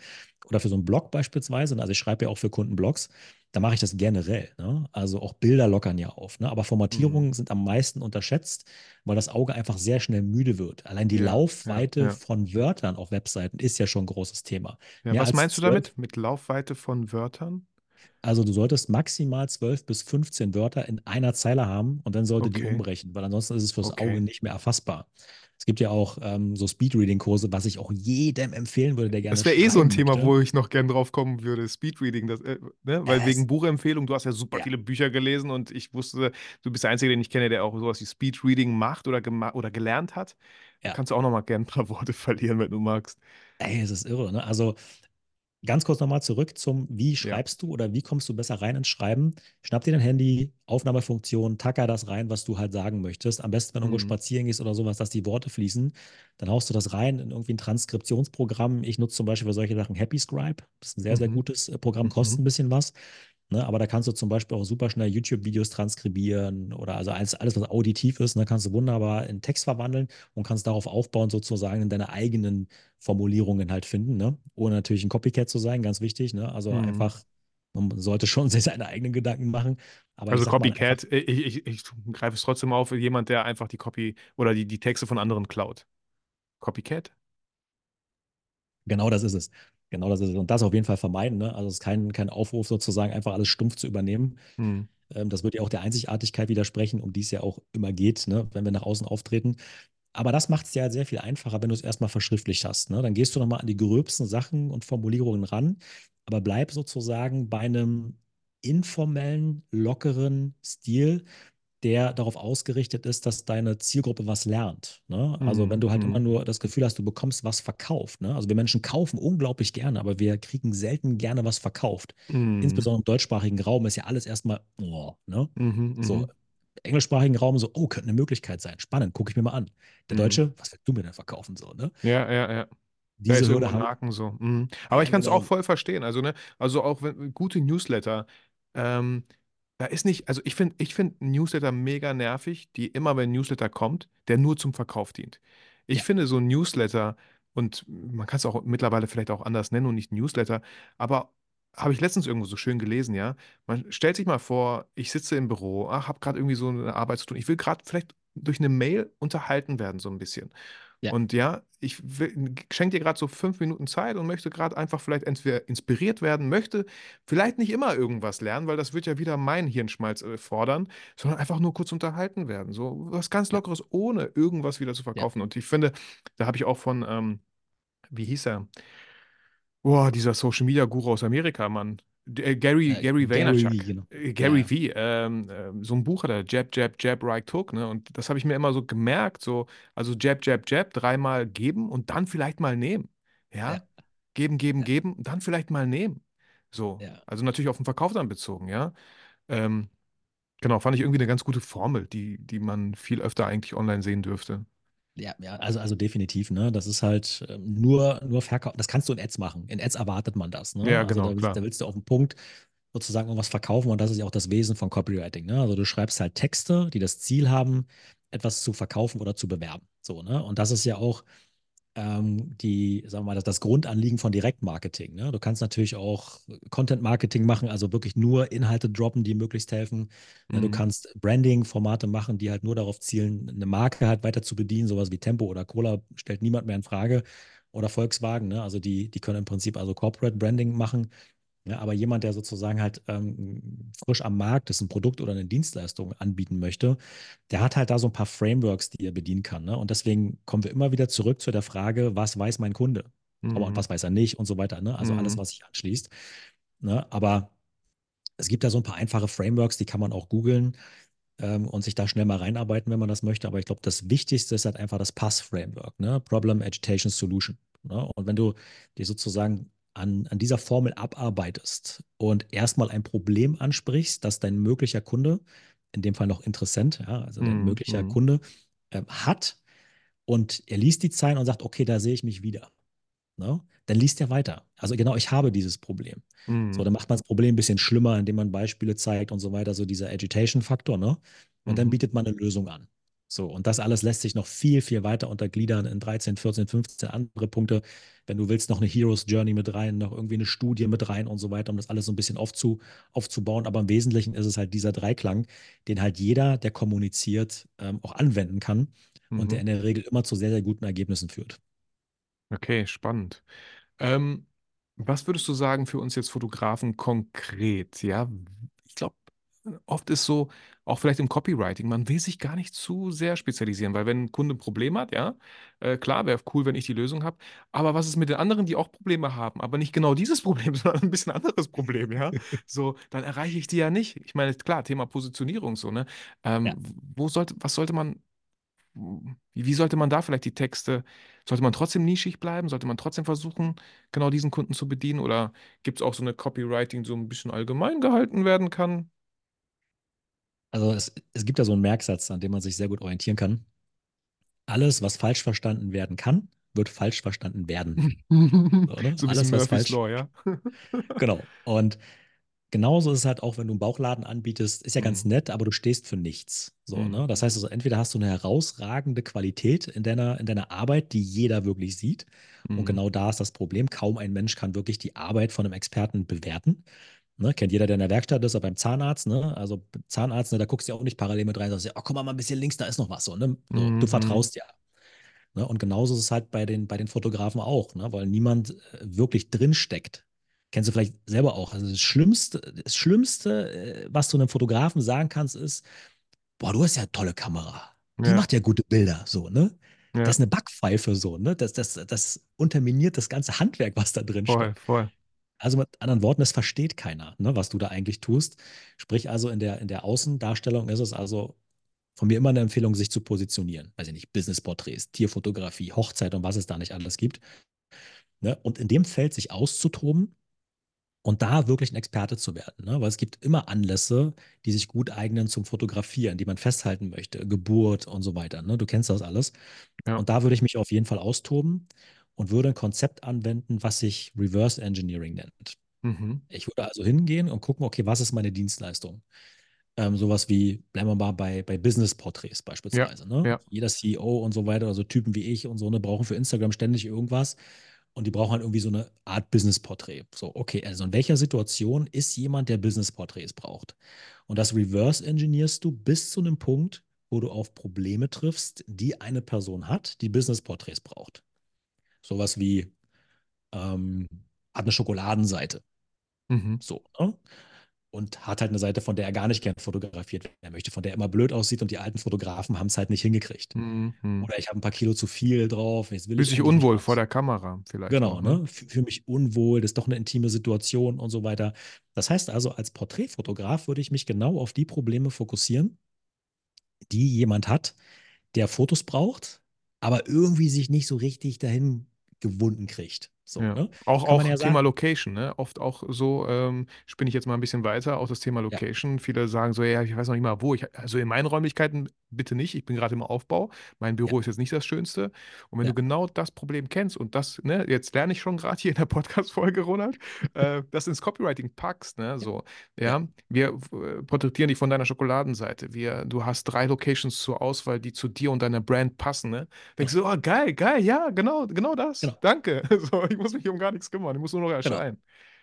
oder für so einen Blog beispielsweise, also ich schreibe ja auch für Kunden Blogs, da mache ich das generell. Ne? Also auch Bilder lockern ja auf. Ne? Aber Formatierungen mhm. sind am meisten unterschätzt, weil das Auge einfach sehr schnell müde wird. Allein die ja, Laufweite ja, ja. von Wörtern auf Webseiten ist ja schon ein großes Thema. was meinst du damit mit Laufweite von Wörtern? Also du solltest maximal 12 bis 15 Wörter in einer Zeile haben und dann sollte okay. die umbrechen, weil ansonsten ist es fürs okay. Auge nicht mehr erfassbar. Es gibt ja auch ähm, so Speedreading-Kurse, was ich auch jedem empfehlen würde, der gerne. Das wäre eh so ein Thema, möchte. wo ich noch gern drauf kommen würde. Speedreading, das, äh, ne? weil es wegen Buchempfehlung, du hast ja super ja. viele Bücher gelesen und ich wusste, du bist der Einzige, den ich kenne, der auch sowas wie Speedreading macht oder, oder gelernt hat. Ja. Kannst du auch noch mal gern ein paar *laughs* Worte verlieren, wenn du magst. Ey, es ist irre. Ne? Also Ganz kurz nochmal zurück zum, wie schreibst ja. du oder wie kommst du besser rein ins Schreiben? Schnapp dir dein Handy, Aufnahmefunktion, tacker das rein, was du halt sagen möchtest. Am besten, wenn du mhm. irgendwo spazieren gehst oder sowas, dass die Worte fließen. Dann haust du das rein in irgendwie ein Transkriptionsprogramm. Ich nutze zum Beispiel für solche Sachen Happy Scribe. Das ist ein sehr, mhm. sehr gutes äh, Programm, kostet mhm. ein bisschen was. Ne, aber da kannst du zum Beispiel auch super schnell YouTube-Videos transkribieren oder also alles, alles, was auditiv ist, ne, kannst du wunderbar in Text verwandeln und kannst darauf aufbauen, sozusagen in deine eigenen Formulierungen halt finden, ne? ohne natürlich ein Copycat zu sein, ganz wichtig. Ne? Also mhm. einfach, man sollte schon *laughs* seine eigenen Gedanken machen. also Copycat, einfach, ich, ich, ich, greife es trotzdem auf, jemand, der einfach die Copy oder die, die Texte von anderen klaut. Copycat? Genau das ist es. Genau das ist. Und das auf jeden Fall vermeiden. Ne? Also es ist kein, kein Aufruf sozusagen, einfach alles stumpf zu übernehmen. Hm. Ähm, das wird ja auch der Einzigartigkeit widersprechen, um die es ja auch immer geht, ne? wenn wir nach außen auftreten. Aber das macht es ja sehr viel einfacher, wenn du es erstmal verschriftlicht hast. Ne? Dann gehst du nochmal an die gröbsten Sachen und Formulierungen ran, aber bleib sozusagen bei einem informellen, lockeren Stil, der darauf ausgerichtet ist, dass deine Zielgruppe was lernt. Ne? Also mm, wenn du halt mm. immer nur das Gefühl hast, du bekommst was verkauft. Ne? Also wir Menschen kaufen unglaublich gerne, aber wir kriegen selten gerne was verkauft. Mm. Insbesondere im deutschsprachigen Raum ist ja alles erstmal, oh, ne? -hmm, so, -hmm. englischsprachigen Raum so, oh, könnte eine Möglichkeit sein. Spannend, gucke ich mir mal an. Der mhm. Deutsche, was willst du mir denn verkaufen? So, ne? Ja, ja, ja. Diese Hürde haben. so. Mhm. Aber ich kann es genau. auch voll verstehen. Also, ne, also auch wenn gute Newsletter, ähm, da ist nicht, also ich finde ich find Newsletter mega nervig, die immer, wenn ein Newsletter kommt, der nur zum Verkauf dient. Ich Ja. finde so ein Newsletter, und man kann es auch mittlerweile vielleicht auch anders nennen und nicht Newsletter, aber habe ich letztens irgendwo so schön gelesen, ja. Man stellt sich mal vor, ich sitze im Büro, ach, habe gerade irgendwie so eine Arbeit zu tun. Ich will gerade vielleicht durch eine Mail unterhalten werden, so ein bisschen. Ja. Und ja, ich schenke dir gerade so fünf Minuten Zeit und möchte gerade einfach vielleicht entweder inspiriert werden, möchte vielleicht nicht immer irgendwas lernen, weil das wird ja wieder mein Hirnschmalz äh, fordern, sondern einfach nur kurz unterhalten werden. So was ganz Lockeres, ohne irgendwas wieder zu Ja. verkaufen. Und ich finde, da habe ich auch von, ähm, wie hieß er? Boah, dieser Social Media Guru aus Amerika, Mann. Äh, Gary, Äh, Gary Gary, Vaynerchuk. genau. Äh, Ja, Gary V. Ähm, ähm, so ein Buch hat er, Jab, Jab, Jab, Right Hook, ne? Und das habe ich mir immer so gemerkt, so, also Jab, Jab, Jab, dreimal geben und dann vielleicht mal nehmen. Ja? Ja, Geben, geben, ja, geben, und dann vielleicht mal nehmen. So. ja. Also natürlich auf den Verkauf dann bezogen, ja. Ähm, genau, fand ich irgendwie eine ganz gute Formel, die, die man viel öfter eigentlich online sehen dürfte. Ja, ja, also, also definitiv, ne? Das ist halt ähm, nur, nur Verkauf. Das kannst du in Ads machen. In Ads erwartet man das, ne? Ja, Also genau, da, willst- da willst du auf den Punkt sozusagen irgendwas verkaufen und das ist ja auch das Wesen von Copywriting, ne? Also du schreibst halt Texte, die das Ziel haben, etwas zu verkaufen oder zu bewerben. So, ne? Und das ist ja auch die, sagen wir mal, das, das Grundanliegen von Direktmarketing. Ne? Du kannst natürlich auch Content-Marketing machen, also wirklich nur Inhalte droppen, die möglichst helfen. Ne? Du Mhm. kannst Branding-Formate machen, die halt nur darauf zielen, eine Marke halt weiter zu bedienen. Sowas wie Tempo oder Cola stellt niemand mehr in Frage. Oder Volkswagen, ne? Also die, die können im Prinzip also Corporate Branding machen. Ja, aber jemand, der sozusagen halt ähm, frisch am Markt ist, ein Produkt oder eine Dienstleistung anbieten möchte, der hat halt da so ein paar Frameworks, die er bedienen kann. Ne? Und deswegen kommen wir immer wieder zurück zu der Frage, was weiß mein Kunde? Aber und Mhm. was weiß er nicht und so weiter. Ne? Also alles, Mhm. was sich anschließt. Ne? Aber es gibt da so ein paar einfache Frameworks, die kann man auch googeln ähm, und sich da schnell mal reinarbeiten, wenn man das möchte. Aber ich glaube, das Wichtigste ist halt einfach das PASS-Framework, ne? Problem, Agitation, Solution. Ne? Und wenn du dir sozusagen an, an dieser Formel abarbeitest und erstmal ein Problem ansprichst, das dein möglicher Kunde, in dem Fall noch Interessent, ja, also dein Mhm, möglicher mhm, Kunde, äh, hat und er liest die Zeilen und sagt, okay, da sehe ich mich wieder. Ne? Dann liest er weiter. Also genau, ich habe dieses Problem. So, mhm, dann macht man das Problem ein bisschen schlimmer, indem man Beispiele zeigt und so weiter, so dieser Agitation-Faktor, ne? Und dann mhm. bietet man eine Lösung an. So, und das alles lässt sich noch viel, viel weiter untergliedern in 13, 14, 15 andere Punkte. Wenn du willst, noch eine Hero's Journey mit rein, noch irgendwie eine Studie mit rein und so weiter, um das alles so ein bisschen aufzu, aufzubauen. Aber im Wesentlichen ist es halt dieser Dreiklang, den halt jeder, der kommuniziert, ähm, auch anwenden kann und der Mhm. in der Regel immer zu sehr, sehr guten Ergebnissen führt. Okay, spannend. Ähm, was würdest du sagen für uns jetzt Fotografen konkret? Ja, oft ist so, auch vielleicht im Copywriting, man will sich gar nicht zu sehr spezialisieren, weil wenn ein Kunde ein Problem hat, ja, äh, klar, wäre cool, wenn ich die Lösung habe. Aber was ist mit den anderen, die auch Probleme haben, aber nicht genau dieses *laughs* Problem, sondern ein bisschen anderes Problem, ja? *laughs* So, dann erreiche ich die ja nicht. Ich meine, klar, Thema Positionierung so, ne? Ähm, Ja. wo sollte, was sollte man wie, sollte man da vielleicht die Texte, sollte man trotzdem nischig bleiben? Sollte man trotzdem versuchen, genau diesen Kunden zu bedienen? Oder gibt es auch so eine Copywriting, so ein bisschen allgemein gehalten werden kann? Also es, es gibt da so einen Merksatz, an dem man sich sehr gut orientieren kann. Alles, was falsch verstanden werden kann, wird falsch verstanden werden. So, ne? So Alles, was Murphy's falsch. Law, ja? *laughs* Genau. Und genauso ist es halt auch, wenn du einen Bauchladen anbietest, ist ja ganz Mhm. nett, aber du stehst für nichts. So, Mhm. ne? Das heißt also, entweder hast du eine herausragende Qualität in deiner, in deiner Arbeit, die jeder wirklich sieht. Und Mhm. genau da ist das Problem. Kaum ein Mensch kann wirklich die Arbeit von einem Experten bewerten. Ne? Kennt jeder, der in der Werkstatt ist, oder beim Zahnarzt, ne? Also Zahnarzt, ne, da guckst du ja auch nicht parallel mit rein, sagst ja, oh, guck mal, mal ein bisschen links, da ist noch was. So, ne? So, du Mhm. vertraust ja. Ne? Und genauso ist es halt bei den, bei den Fotografen auch, ne? weil niemand äh, wirklich drin steckt. Kennst du vielleicht selber auch. Also das Schlimmste, das Schlimmste, äh, was du einem Fotografen sagen kannst, ist, boah, du hast ja eine tolle Kamera. Die Ja, macht ja gute Bilder, so, ne? Das ja, ist eine Backpfeife, so, ne? Das, das, das unterminiert das ganze Handwerk, was da drin voll, steckt. voll. Also mit anderen Worten, es versteht keiner, ne, was du da eigentlich tust. Sprich also in der, in der Außendarstellung ist es also von mir immer eine Empfehlung, sich zu positionieren. Weiß ich nicht, Businessporträts, Tierfotografie, Hochzeit und was es da nicht alles gibt. Ne? Und in dem Feld sich auszutoben und da wirklich ein Experte zu werden. Ne? Weil es gibt immer Anlässe, die sich gut eignen zum Fotografieren, die man festhalten möchte, Geburt und so weiter. Ne? Du kennst das alles. Ja. Und da würde ich mich auf jeden Fall austoben und würde ein Konzept anwenden, was sich Reverse Engineering nennt. Mhm. Ich würde also hingehen und gucken, okay, was ist meine Dienstleistung? Ähm, sowas wie, bleiben wir mal bei, bei Business-Porträts Ja, beispielsweise. Ne? ja. Jeder CEO und so weiter, also Typen wie ich und so, ne, brauchen für Instagram ständig irgendwas und die brauchen halt irgendwie so eine Art Business-Porträt. So, okay, also in welcher Situation ist jemand, der Business-Porträts braucht? Und das reverse-engineerst du bis zu einem Punkt, wo du auf Probleme triffst, die eine Person hat, die Business-Porträts braucht. Sowas wie, ähm, hat eine Schokoladenseite. Mhm. So, ne? Und hat halt eine Seite, von der er gar nicht gern fotografiert werden möchte, von der er immer blöd aussieht und die alten Fotografen haben es halt nicht hingekriegt. Mhm. Oder ich habe ein paar Kilo zu viel drauf, jetzt ich sich unwohl vor raus. der Kamera vielleicht auch, Genau, ne? ne? Fühle mich unwohl, das ist doch eine intime Situation und so weiter. Das heißt also, als Porträtfotograf würde ich mich genau auf die Probleme fokussieren, die jemand hat, der Fotos braucht, aber irgendwie sich nicht so richtig dahin gewunden kriegt. So, Ja, ne? auch, Kann auch ja Thema sagen, Location, ne? Oft auch so, ähm, spinne ich jetzt mal ein bisschen weiter, auch das Thema ja, Location. Viele sagen so, ja, ich weiß noch nicht mal wo. Ich, also in meinen Räumlichkeiten bitte nicht, ich bin gerade im Aufbau. Mein ja, Büro ist jetzt nicht das Schönste. Und wenn du ja, genau das Problem kennst und das, ne, jetzt lerne ich schon gerade hier in der Podcast-Folge, Ronald, äh, das ins Copywriting packst, ne? ja, So, ja, ja, wir äh, porträtieren dich von deiner Schokoladenseite. Wir, du hast drei Locations zur Auswahl, die zu dir und deiner Brand passen, ne? Denkst du, oh, geil, geil, ja, genau, genau das. genau, Danke. *laughs* So, ich *laughs* muss mich um gar nichts kümmern, ich muss nur noch genau. erscheinen.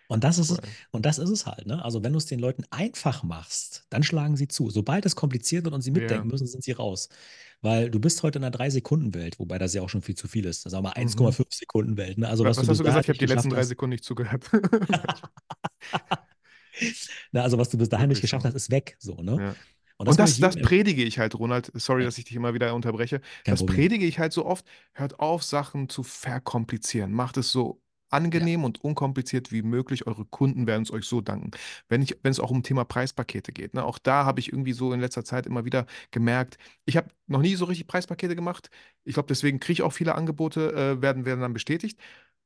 Und das ist es, und das ist es halt, ne? Also wenn du es den Leuten einfach machst, dann schlagen sie zu. Sobald es kompliziert wird und sie Ja. mitdenken müssen, sind sie raus. Weil du bist heute in einer 3-Sekunden-Welt, wobei das ja auch schon viel zu viel ist. Sagen wir mal Mhm. 1,5 Sekunden Welt, ne? Also Wa- was du Was hast du gesagt? Ich habe die letzten drei Sekunden nicht zugehört. *laughs* *laughs* ne? Also was du bis dahin nicht geschafft hast, ist weg, so, ne? Ja. Und Und das würde das, das predige ich halt, Ronald. Sorry, ja, dass ich dich immer wieder unterbreche. kein Das Problem. predige ich halt so oft. Hört auf, Sachen zu verkomplizieren. Macht es so angenehm ja. und unkompliziert wie möglich. Eure Kunden werden es euch so danken. Wenn, ich, wenn es auch um Thema Preispakete geht, ne, auch da habe ich irgendwie so in letzter Zeit immer wieder gemerkt, ich habe noch nie so richtig Preispakete gemacht. Ich glaube, deswegen kriege ich auch viele Angebote, äh, werden, werden dann bestätigt.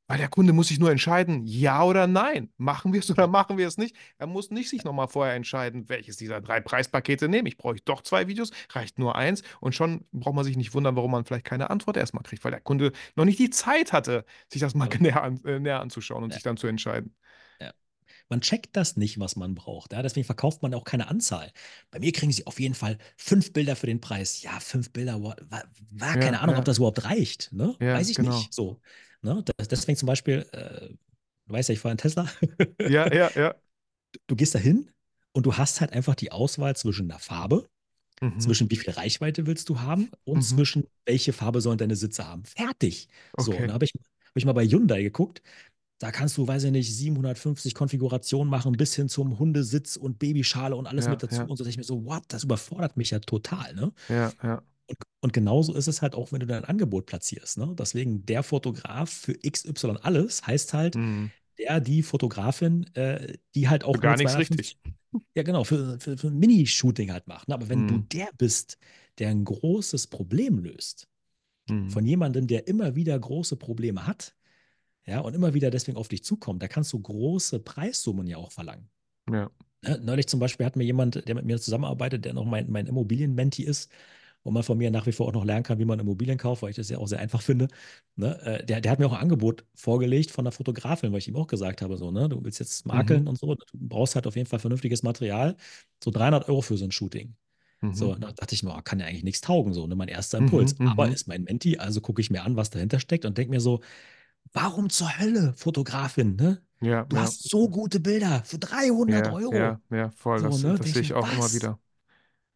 Weil der Kunde muss sich nur entscheiden, ja oder nein. Machen wir es oder machen wir es nicht? Er muss nicht sich nochmal vorher entscheiden, welches dieser drei Preispakete nehme ich. Brauche ich doch zwei Videos? Reicht nur eins? Und schon braucht man sich nicht wundern, warum man vielleicht keine Antwort erstmal kriegt, weil der Kunde noch nicht die Zeit hatte, sich das mal ja. näher, an, äh, näher, anzuschauen und ja. sich dann zu entscheiden. Ja. Man checkt das nicht, was man braucht. Ja? Deswegen verkauft man auch keine Anzahl. Bei mir kriegen sie auf jeden Fall fünf Bilder für den Preis. Ja, fünf Bilder, war, war keine Ahnung, ob das überhaupt reicht. Ne? Weiß ich genau. nicht. So. Ne? deswegen zum Beispiel, äh, du weißt ja, ich fahre einen Tesla. *laughs* ja, ja, ja. Du gehst da hin und du hast halt einfach die Auswahl zwischen der Farbe, mhm. zwischen wie viel Reichweite willst du haben und mhm. zwischen welche Farbe sollen deine Sitze haben. Fertig. Okay. So, da habe ich, hab ich mal bei Hyundai geguckt. Da kannst du, weiß ich nicht, 750 Konfigurationen machen, bis hin zum Hundesitz und Babyschale und alles ja, mit dazu. Ja. Und so dachte ich mir so, what, das überfordert mich ja total, ne? Ja, ja. Und, und, genauso ist es halt auch, wenn du dein Angebot platzierst. Ne? Deswegen der Fotograf für XY alles heißt halt, mhm. der, die Fotografin, äh, die halt auch. Für gar nichts richtig. Ja, genau, für, für, für ein Mini-Shooting halt macht. Ne? Aber wenn mhm. du der bist, der ein großes Problem löst, mhm. von jemandem, der immer wieder große Probleme hat, ja, und immer wieder deswegen auf dich zukommt, da kannst du große Preissummen ja auch verlangen. Ja. Ne? Neulich zum Beispiel hat mir jemand, der mit mir zusammenarbeitet, der noch mein, mein Immobilien-Menti ist, wo man von mir nach wie vor auch noch lernen kann, wie man Immobilien kauft, weil ich das ja auch sehr einfach finde. Ne? Äh, der, der hat mir auch ein Angebot vorgelegt von der Fotografin, weil ich ihm auch gesagt habe, so, ne, du willst jetzt makeln mhm. und so, du brauchst halt auf jeden Fall vernünftiges Material, so 300 Euro für so ein Shooting. Mhm. So, da dachte ich mir, oh, kann ja eigentlich nichts taugen, so, ne, mein erster mhm, Impuls. Mhm. Aber ist mein Menti, also gucke ich mir an, was dahinter steckt und denke mir so, warum zur Hölle, Fotografin, ne? Ja, du ja. hast so gute Bilder für 300 ja, Euro. Ja, ja, voll. So, das, ne? das sehe ich auch was? immer wieder.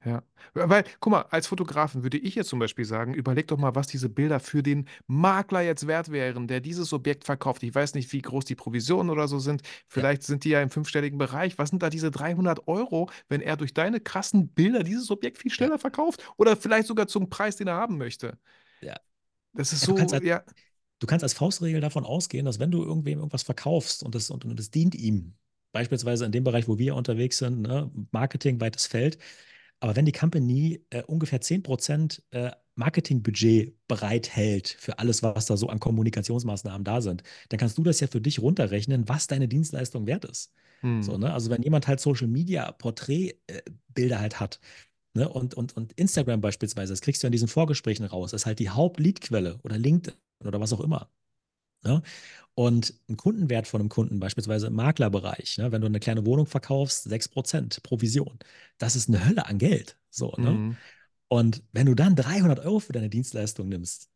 Ja, weil, guck mal, als Fotografen würde ich jetzt zum Beispiel sagen, überleg doch mal, was diese Bilder für den Makler jetzt wert wären, der dieses Objekt verkauft. Ich weiß nicht, wie groß die Provisionen oder so sind. Vielleicht ja. sind die ja im fünfstelligen Bereich. Was sind da diese 300 Euro, wenn er durch deine krassen Bilder dieses Objekt viel schneller verkauft? Oder vielleicht sogar zum Preis, den er haben möchte? Ja. Das ist ja, so, halt, ja. Du kannst als Faustregel davon ausgehen, dass wenn du irgendwem irgendwas verkaufst und das, und, und das dient ihm, beispielsweise in dem Bereich, wo wir unterwegs sind, ne, Marketing, weites Feld, aber wenn die Company äh, ungefähr 10% äh, Marketingbudget bereithält für alles, was da so an Kommunikationsmaßnahmen da sind, dann kannst du das ja für dich runterrechnen, was deine Dienstleistung wert ist. Hm. So, ne? Also wenn jemand halt Social Media Porträtbilder äh, halt hat, ne? und, und, und Instagram beispielsweise, das kriegst du in diesen Vorgesprächen raus, ist halt die Hauptleadquelle oder LinkedIn oder was auch immer. Ne? Und ein Kundenwert von einem Kunden, beispielsweise im Maklerbereich, ne, wenn du eine kleine Wohnung verkaufst, 6% Provision. Das ist eine Hölle an Geld. So, ne? Mhm. Und wenn du dann 300 Euro für deine Dienstleistung nimmst,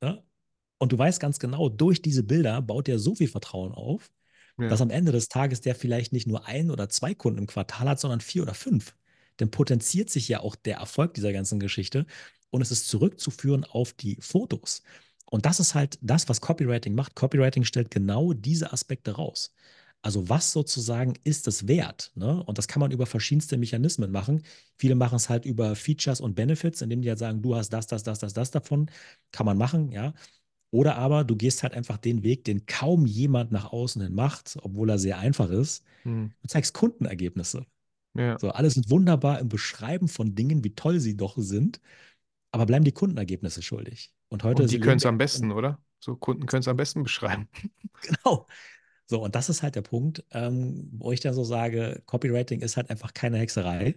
ne, und du weißt ganz genau, durch diese Bilder baut der so viel Vertrauen auf, ja. dass am Ende des Tages der vielleicht nicht nur ein oder zwei Kunden im Quartal hat, sondern vier oder fünf. Dann potenziert sich ja auch der Erfolg dieser ganzen Geschichte und es ist zurückzuführen auf die Fotos. Und das ist halt das, was Copywriting macht. Copywriting stellt genau diese Aspekte raus. Also was sozusagen ist es wert? Ne? Und das kann man über verschiedenste Mechanismen machen. Viele machen es halt über Features und Benefits, indem die halt sagen, du hast das, das, das, das, das davon. Kann man machen, ja. Oder aber du gehst halt einfach den Weg, den kaum jemand nach außen hin macht, obwohl er sehr einfach ist. Hm. Du zeigst Kundenergebnisse. Ja. So, alle sind wunderbar im Beschreiben von Dingen, wie toll sie doch sind, aber bleiben die Kundenergebnisse schuldig. Und heute und die können es am besten, oder? So Kunden können es am besten beschreiben. *laughs* Genau. So, und das ist halt der Punkt, ähm, wo ich dann so sage, Copywriting ist halt einfach keine Hexerei,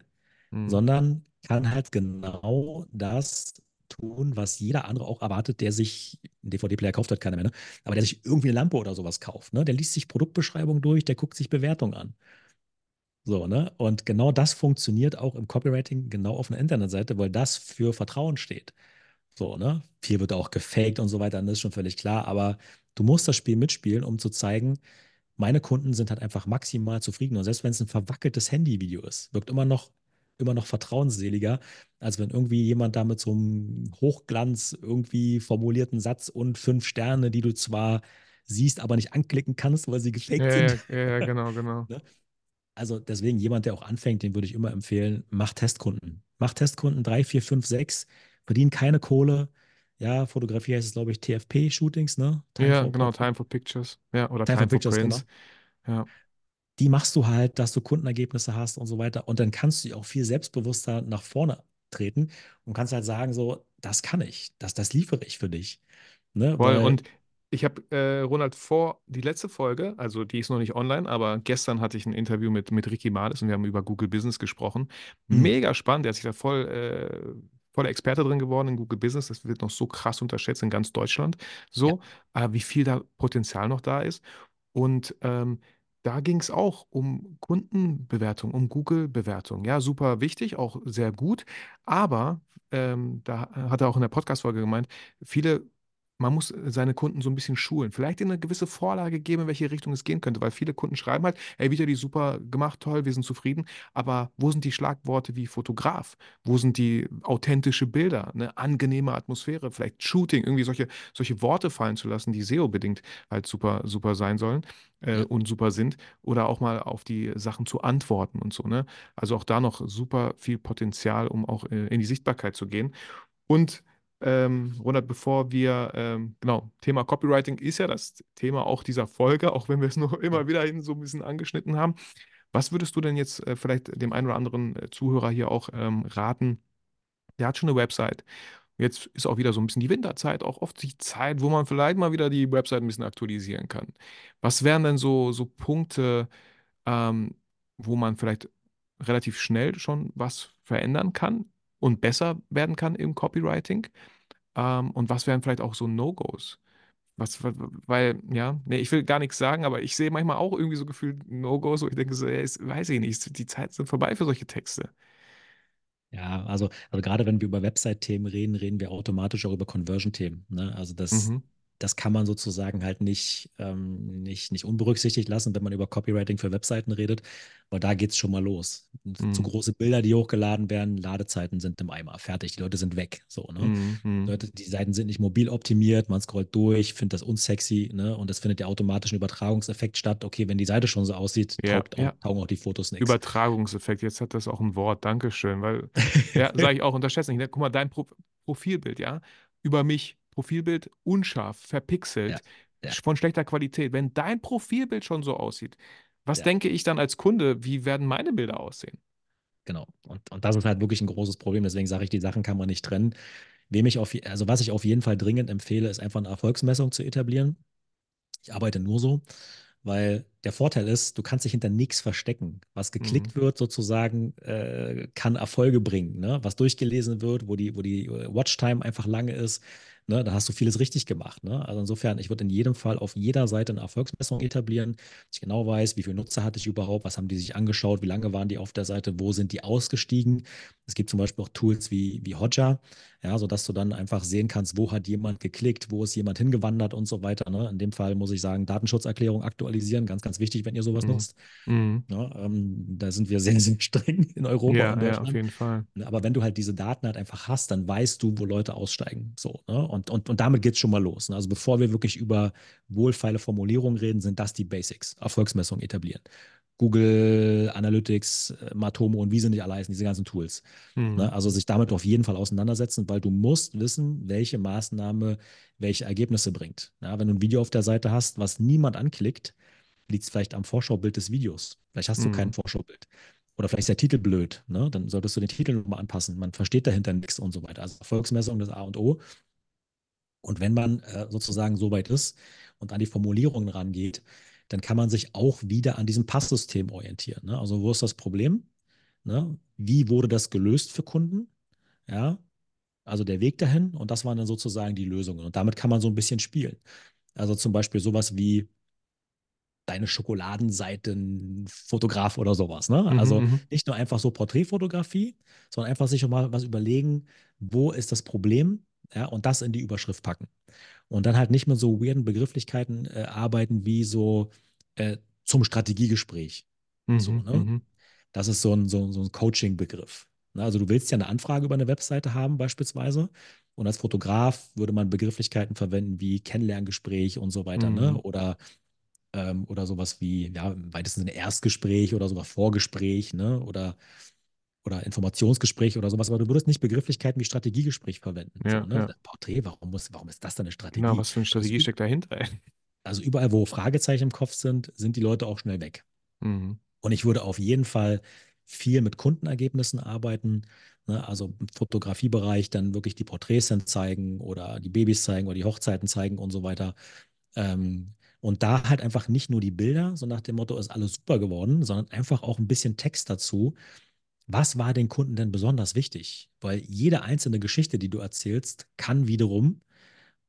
hm. sondern kann halt genau das tun, was jeder andere auch erwartet, der sich einen DVD-Player kauft, hat keiner mehr, ne? aber der sich irgendwie eine Lampe oder sowas kauft. Ne? Der liest sich Produktbeschreibung durch, der guckt sich Bewertung an. So, ne? Und genau das funktioniert auch im Copywriting genau auf einer Internetseite, weil das für Vertrauen steht. So, ne? Viel wird auch gefaked und so weiter, das ist schon völlig klar. Aber du musst das Spiel mitspielen, um zu zeigen, meine Kunden sind halt einfach maximal zufrieden. Und selbst wenn es ein verwackeltes Handyvideo ist, wirkt immer noch, immer noch vertrauensseliger, als wenn irgendwie jemand da mit so einem Hochglanz irgendwie formulierten Satz und fünf Sterne, die du zwar siehst, aber nicht anklicken kannst, weil sie gefaked ja, sind. Ja, ja, genau, genau. *laughs* ne? Also deswegen jemand, der auch anfängt, den würde ich immer empfehlen, mach Testkunden. Mach Testkunden drei, vier, fünf, sechs verdienen keine Kohle, ja, Fotografie heißt es, glaube ich, TFP-Shootings, ne? Time Ja, for genau. Time for Pictures. Ja, oder Time for Time for Pictures, genau. Prints. Ja, Die machst du halt, dass du Kundenergebnisse hast und so weiter. Und dann kannst du auch viel selbstbewusster nach vorne treten und kannst halt sagen, so, das kann ich, das, das liefere ich für dich. Ne? voll. Weil, Und ich habe, äh, Ronald, vor die letzte Folge, also die ist noch nicht online, aber gestern hatte ich ein Interview mit, mit Ricky Mades und wir haben über Google Business gesprochen. hm, Mega spannend, der hat sich da voll, äh, voller Experte drin geworden in Google Business. Das wird noch so krass unterschätzt in ganz Deutschland. ja, So, äh, wie viel da Potenzial noch da ist. Und ähm, da ging es auch um Kundenbewertung, um Google-Bewertung. Ja, super wichtig, auch sehr gut. Aber ähm, da hat er auch in der Podcast-Folge gemeint, viele, man muss seine Kunden so ein bisschen schulen. Vielleicht in eine gewisse Vorlage geben, in welche Richtung es gehen könnte, weil viele Kunden schreiben halt, ey, Vitali, super gemacht, toll, wir sind zufrieden. Aber wo sind die Schlagworte wie Fotograf? Wo sind die authentische Bilder, eine angenehme Atmosphäre, vielleicht Shooting, irgendwie solche, solche Worte fallen zu lassen, die SEO-bedingt halt super, super sein sollen äh, und super sind. Oder auch mal auf die Sachen zu antworten und so, ne? Also auch da noch super viel Potenzial, um auch äh, in die Sichtbarkeit zu gehen. Und ähm, Ronald, bevor wir, ähm, genau, Thema Copywriting ist ja das Thema auch dieser Folge, auch wenn wir es *laughs* ja. immer wieder hin so ein bisschen angeschnitten haben. Was würdest du denn jetzt äh, vielleicht dem einen oder anderen äh, Zuhörer hier auch ähm, raten? Der hat schon eine Website. Jetzt ist auch wieder so ein bisschen die Winterzeit, auch oft die Zeit, wo man vielleicht mal wieder die Website ein bisschen aktualisieren kann. Was wären denn so, so Punkte, ähm, wo man vielleicht relativ schnell schon was verändern kann und besser werden kann im Copywriting? Ähm, und was wären vielleicht auch so No-Gos? Was, wa- weil, ja, nee, ich will gar nichts sagen, aber ich sehe manchmal auch irgendwie so gefühlt No-Gos, wo ich denke, so, ey, ist, weiß ich nicht, die Zeit sind vorbei für solche Texte. Ja, also, also gerade wenn wir über Website-Themen reden, reden wir automatisch auch über Conversion-Themen. Ne? Also das, Mhm, das kann man sozusagen halt nicht, ähm, nicht, nicht unberücksichtigt lassen, wenn man über Copywriting für Webseiten redet, weil da geht es schon mal los. Zu mhm, große Bilder, die hochgeladen werden, Ladezeiten sind im Eimer, fertig, die Leute sind weg. So, ne? mhm, mhm. Leute, die Seiten sind nicht mobil optimiert, man scrollt durch, findet das unsexy, ne? Und es findet der automatische Übertragungseffekt statt. Okay, wenn die Seite schon so aussieht, Ja, taugt auch, ja. taugen auch die Fotos nichts. Übertragungseffekt, jetzt hat das auch ein Wort, Dankeschön, weil, *laughs* ja, sage ich auch, unterschätze nicht. Ne? Guck mal, dein Pro Profilbild, ja, über mich, Profilbild unscharf, verpixelt, ja, von schlechter Qualität. Wenn dein Profilbild schon so aussieht, was ja. denke ich dann als Kunde, wie werden meine Bilder aussehen? Genau. Und, und das ist halt wirklich ein großes Problem. Deswegen sage ich, die Sachen kann man nicht trennen. Wem ich auf, also was ich auf jeden Fall dringend empfehle, ist einfach eine Erfolgsmessung zu etablieren. Ich arbeite nur so, weil der Vorteil ist, du kannst dich hinter nichts verstecken. Was Mhm, geklickt wird, sozusagen, äh, kann Erfolge bringen. Ne? Was durchgelesen wird, wo die, wo die äh, Watchtime einfach lange ist, ne? da hast du vieles richtig gemacht. Ne? Also insofern, ich würde in jedem Fall auf jeder Seite eine Erfolgsmessung etablieren, dass ich genau weiß, wie viele Nutzer hatte ich überhaupt, was haben die sich angeschaut, wie lange waren die auf der Seite, wo sind die ausgestiegen. Es gibt zum Beispiel auch Tools wie, wie Hotjar, ja, sodass du dann einfach sehen kannst, wo hat jemand geklickt, wo ist jemand hingewandert und so weiter. Ne? In dem Fall muss ich sagen, Datenschutzerklärung aktualisieren, ganz, ganz wichtig, wenn ihr sowas mhm, nutzt. mhm. Ja, ähm, da sind wir sehr, *laughs* sehr streng in Europa und Ja, in ja, auf Deutschland. jeden Fall. Ne, Aber wenn du halt diese Daten halt einfach hast, dann weißt du, wo Leute aussteigen. So, ne? Und, und, und damit geht es schon mal los. Ne? Also bevor wir wirklich über wohlfeile Formulierungen reden, sind das die Basics. Erfolgsmessung etablieren. Google Analytics, äh, Matomo und wie sie nicht alle heißen, diese ganzen Tools. Ne? Mhm, Also sich damit auf jeden Fall auseinandersetzen, weil du musst wissen, welche Maßnahme welche Ergebnisse bringt. Ja, wenn du ein Video auf der Seite hast, was niemand anklickt, liegt es vielleicht am Vorschaubild des Videos. Vielleicht hast du kein mhm, Vorschaubild. Oder vielleicht ist der Titel blöd. Ne? Dann solltest du den Titel nochmal anpassen. Man versteht dahinter nichts und so weiter. Also Erfolgsmessung das A und O. Und wenn man äh, sozusagen so weit ist und an die Formulierungen rangeht, dann kann man sich auch wieder an diesem Passsystem orientieren. Ne? Also wo ist das Problem? Ne? Wie wurde das gelöst für Kunden? Ja, also der Weg dahin und das waren dann sozusagen die Lösungen. Und damit kann man so ein bisschen spielen. Also zum Beispiel sowas wie deine Schokoladenseitenfotograf oder sowas. Ne? mhm, Also mhm, nicht nur einfach so Porträtfotografie, sondern einfach sich mal was überlegen, wo ist das Problem, ja, und das in die Überschrift packen. Und dann halt nicht mit so weirden Begrifflichkeiten äh, arbeiten wie so äh, zum Strategiegespräch. So, mhm, ne? mhm, Das ist so ein, so, so ein Coaching-Begriff. Ne? Also du willst ja eine Anfrage über eine Webseite haben beispielsweise und als Fotograf würde man Begrifflichkeiten verwenden wie Kennenlerngespräch und so weiter, ne? mhm, Oder ähm, oder sowas wie, ja, im weitesten Sinne Erstgespräch oder sogar Vorgespräch, ne? Oder, oder Informationsgespräch oder sowas, aber du würdest nicht Begrifflichkeiten wie Strategiegespräch verwenden. Ja, so, ne? ja. Porträt, warum, muss, warum ist das denn eine Strategie? Genau, was für eine Also Strategie ü- steckt dahinter? Also überall, wo Fragezeichen im Kopf sind, sind die Leute auch schnell weg. Mhm. Und ich würde auf jeden Fall viel mit Kundenergebnissen arbeiten. Ne? Also im Fotografiebereich dann wirklich die Porträts dann zeigen oder die Babys zeigen oder die Hochzeiten zeigen und so weiter. Ähm, und da halt einfach nicht nur die Bilder, so nach dem Motto, ist alles super geworden, sondern einfach auch ein bisschen Text dazu. Was war den Kunden denn besonders wichtig? Weil jede einzelne Geschichte, die du erzählst, kann wiederum,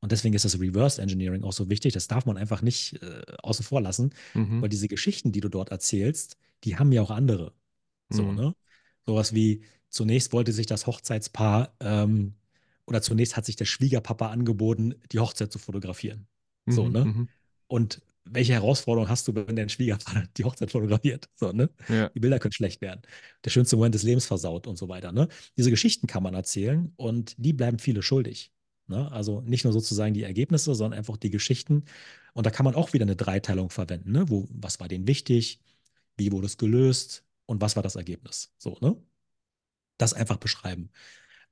und deswegen ist das Reverse Engineering auch so wichtig, das darf man einfach nicht äh, außen vor lassen, Mhm. weil diese Geschichten, die du dort erzählst, die haben ja auch andere. So, Mhm. ne? Sowas wie, zunächst wollte sich das Hochzeitspaar ähm, oder zunächst hat sich der Schwiegerpapa angeboten, die Hochzeit zu fotografieren. So, Mhm. ne? Mhm. Und welche Herausforderung hast du, wenn dein Schwiegervater die Hochzeit fotografiert? So, ne? Ja. Die Bilder können schlecht werden. Der schönste Moment des Lebens versaut und so weiter. Ne? Diese Geschichten kann man erzählen und die bleiben viele schuldig. Ne? Also nicht nur sozusagen die Ergebnisse, sondern einfach die Geschichten. Und da kann man auch wieder eine Dreiteilung verwenden. Ne? Wo, was war denen wichtig? Wie wurde es gelöst? Und was war das Ergebnis? So, ne? Das einfach beschreiben.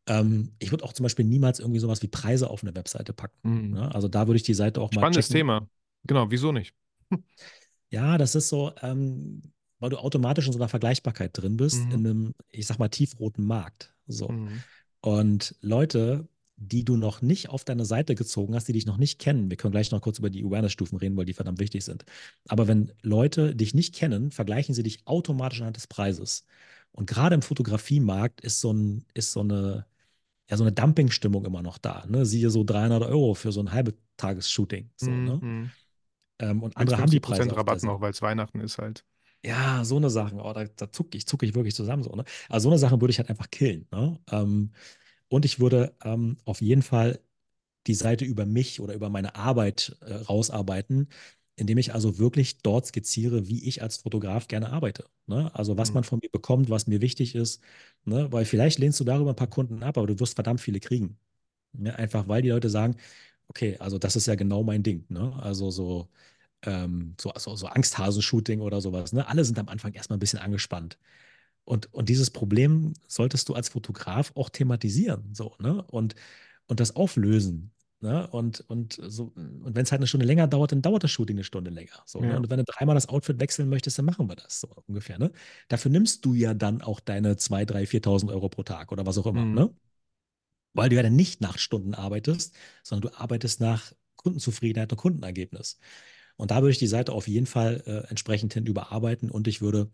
Ähm, ich würde auch zum Beispiel niemals irgendwie sowas wie Preise auf eine Webseite packen. Mhm. Ne? Also da würde ich die Seite auch mal Spannendes. Thema. Genau, wieso nicht? Ja, das ist so, ähm, weil du automatisch in so einer Vergleichbarkeit drin bist, Mhm. in einem, ich sag mal, tiefroten Markt. So. Mhm. Und Leute, die du noch nicht auf deine Seite gezogen hast, die dich noch nicht kennen, wir können gleich noch kurz über die Awareness-Stufen reden, weil die verdammt wichtig sind. Aber wenn Leute dich nicht kennen, vergleichen sie dich automatisch anhand des Preises. Und gerade im Fotografiemarkt ist so, ein, ist so eine, ja, so eine Dumping-Stimmung immer noch da. Ne? Siehe so 300 Euro für so ein Halbtages-Shooting. So, ne? Ähm, und andere haben die 50% Preise Rabatt noch, weil es Weihnachten ist halt. Ja, so eine Sachen, oh, da, da zucke ich, zucke ich wirklich zusammen so, ne? Also so eine Sache würde ich halt einfach killen, ne? Ähm, und ich würde ähm, auf jeden Fall die Seite über mich oder über meine Arbeit äh, rausarbeiten, indem ich also wirklich dort skizziere, wie ich als Fotograf gerne arbeite. Ne? Also was Mhm. man von mir bekommt, was mir wichtig ist, ne? Weil vielleicht lehnst du darüber ein paar Kunden ab, aber du wirst verdammt viele kriegen. Ne? Einfach weil die Leute sagen, okay, also das ist ja genau mein Ding, ne? Also so ähm, so, so, so Angsthasen-Shooting oder sowas. Ne? Alle sind am Anfang erstmal ein bisschen angespannt. Und, und dieses Problem solltest du als Fotograf auch thematisieren so, ne? und, und das auflösen. Ne? Und, und, so, und wenn es halt eine Stunde länger dauert, dann dauert das Shooting eine Stunde länger. So, ne? Ja. Und wenn du dreimal das Outfit wechseln möchtest, dann machen wir das so ungefähr. Ne? Dafür nimmst du ja dann auch deine 2.000, 3.000, 4.000 Euro pro Tag oder was auch immer. Mhm. Ne? Weil du ja dann nicht nach Stunden arbeitest, sondern du arbeitest nach Kundenzufriedenheit und Kundenergebnis. Und da würde ich die Seite auf jeden Fall äh, entsprechend hin überarbeiten und ich würde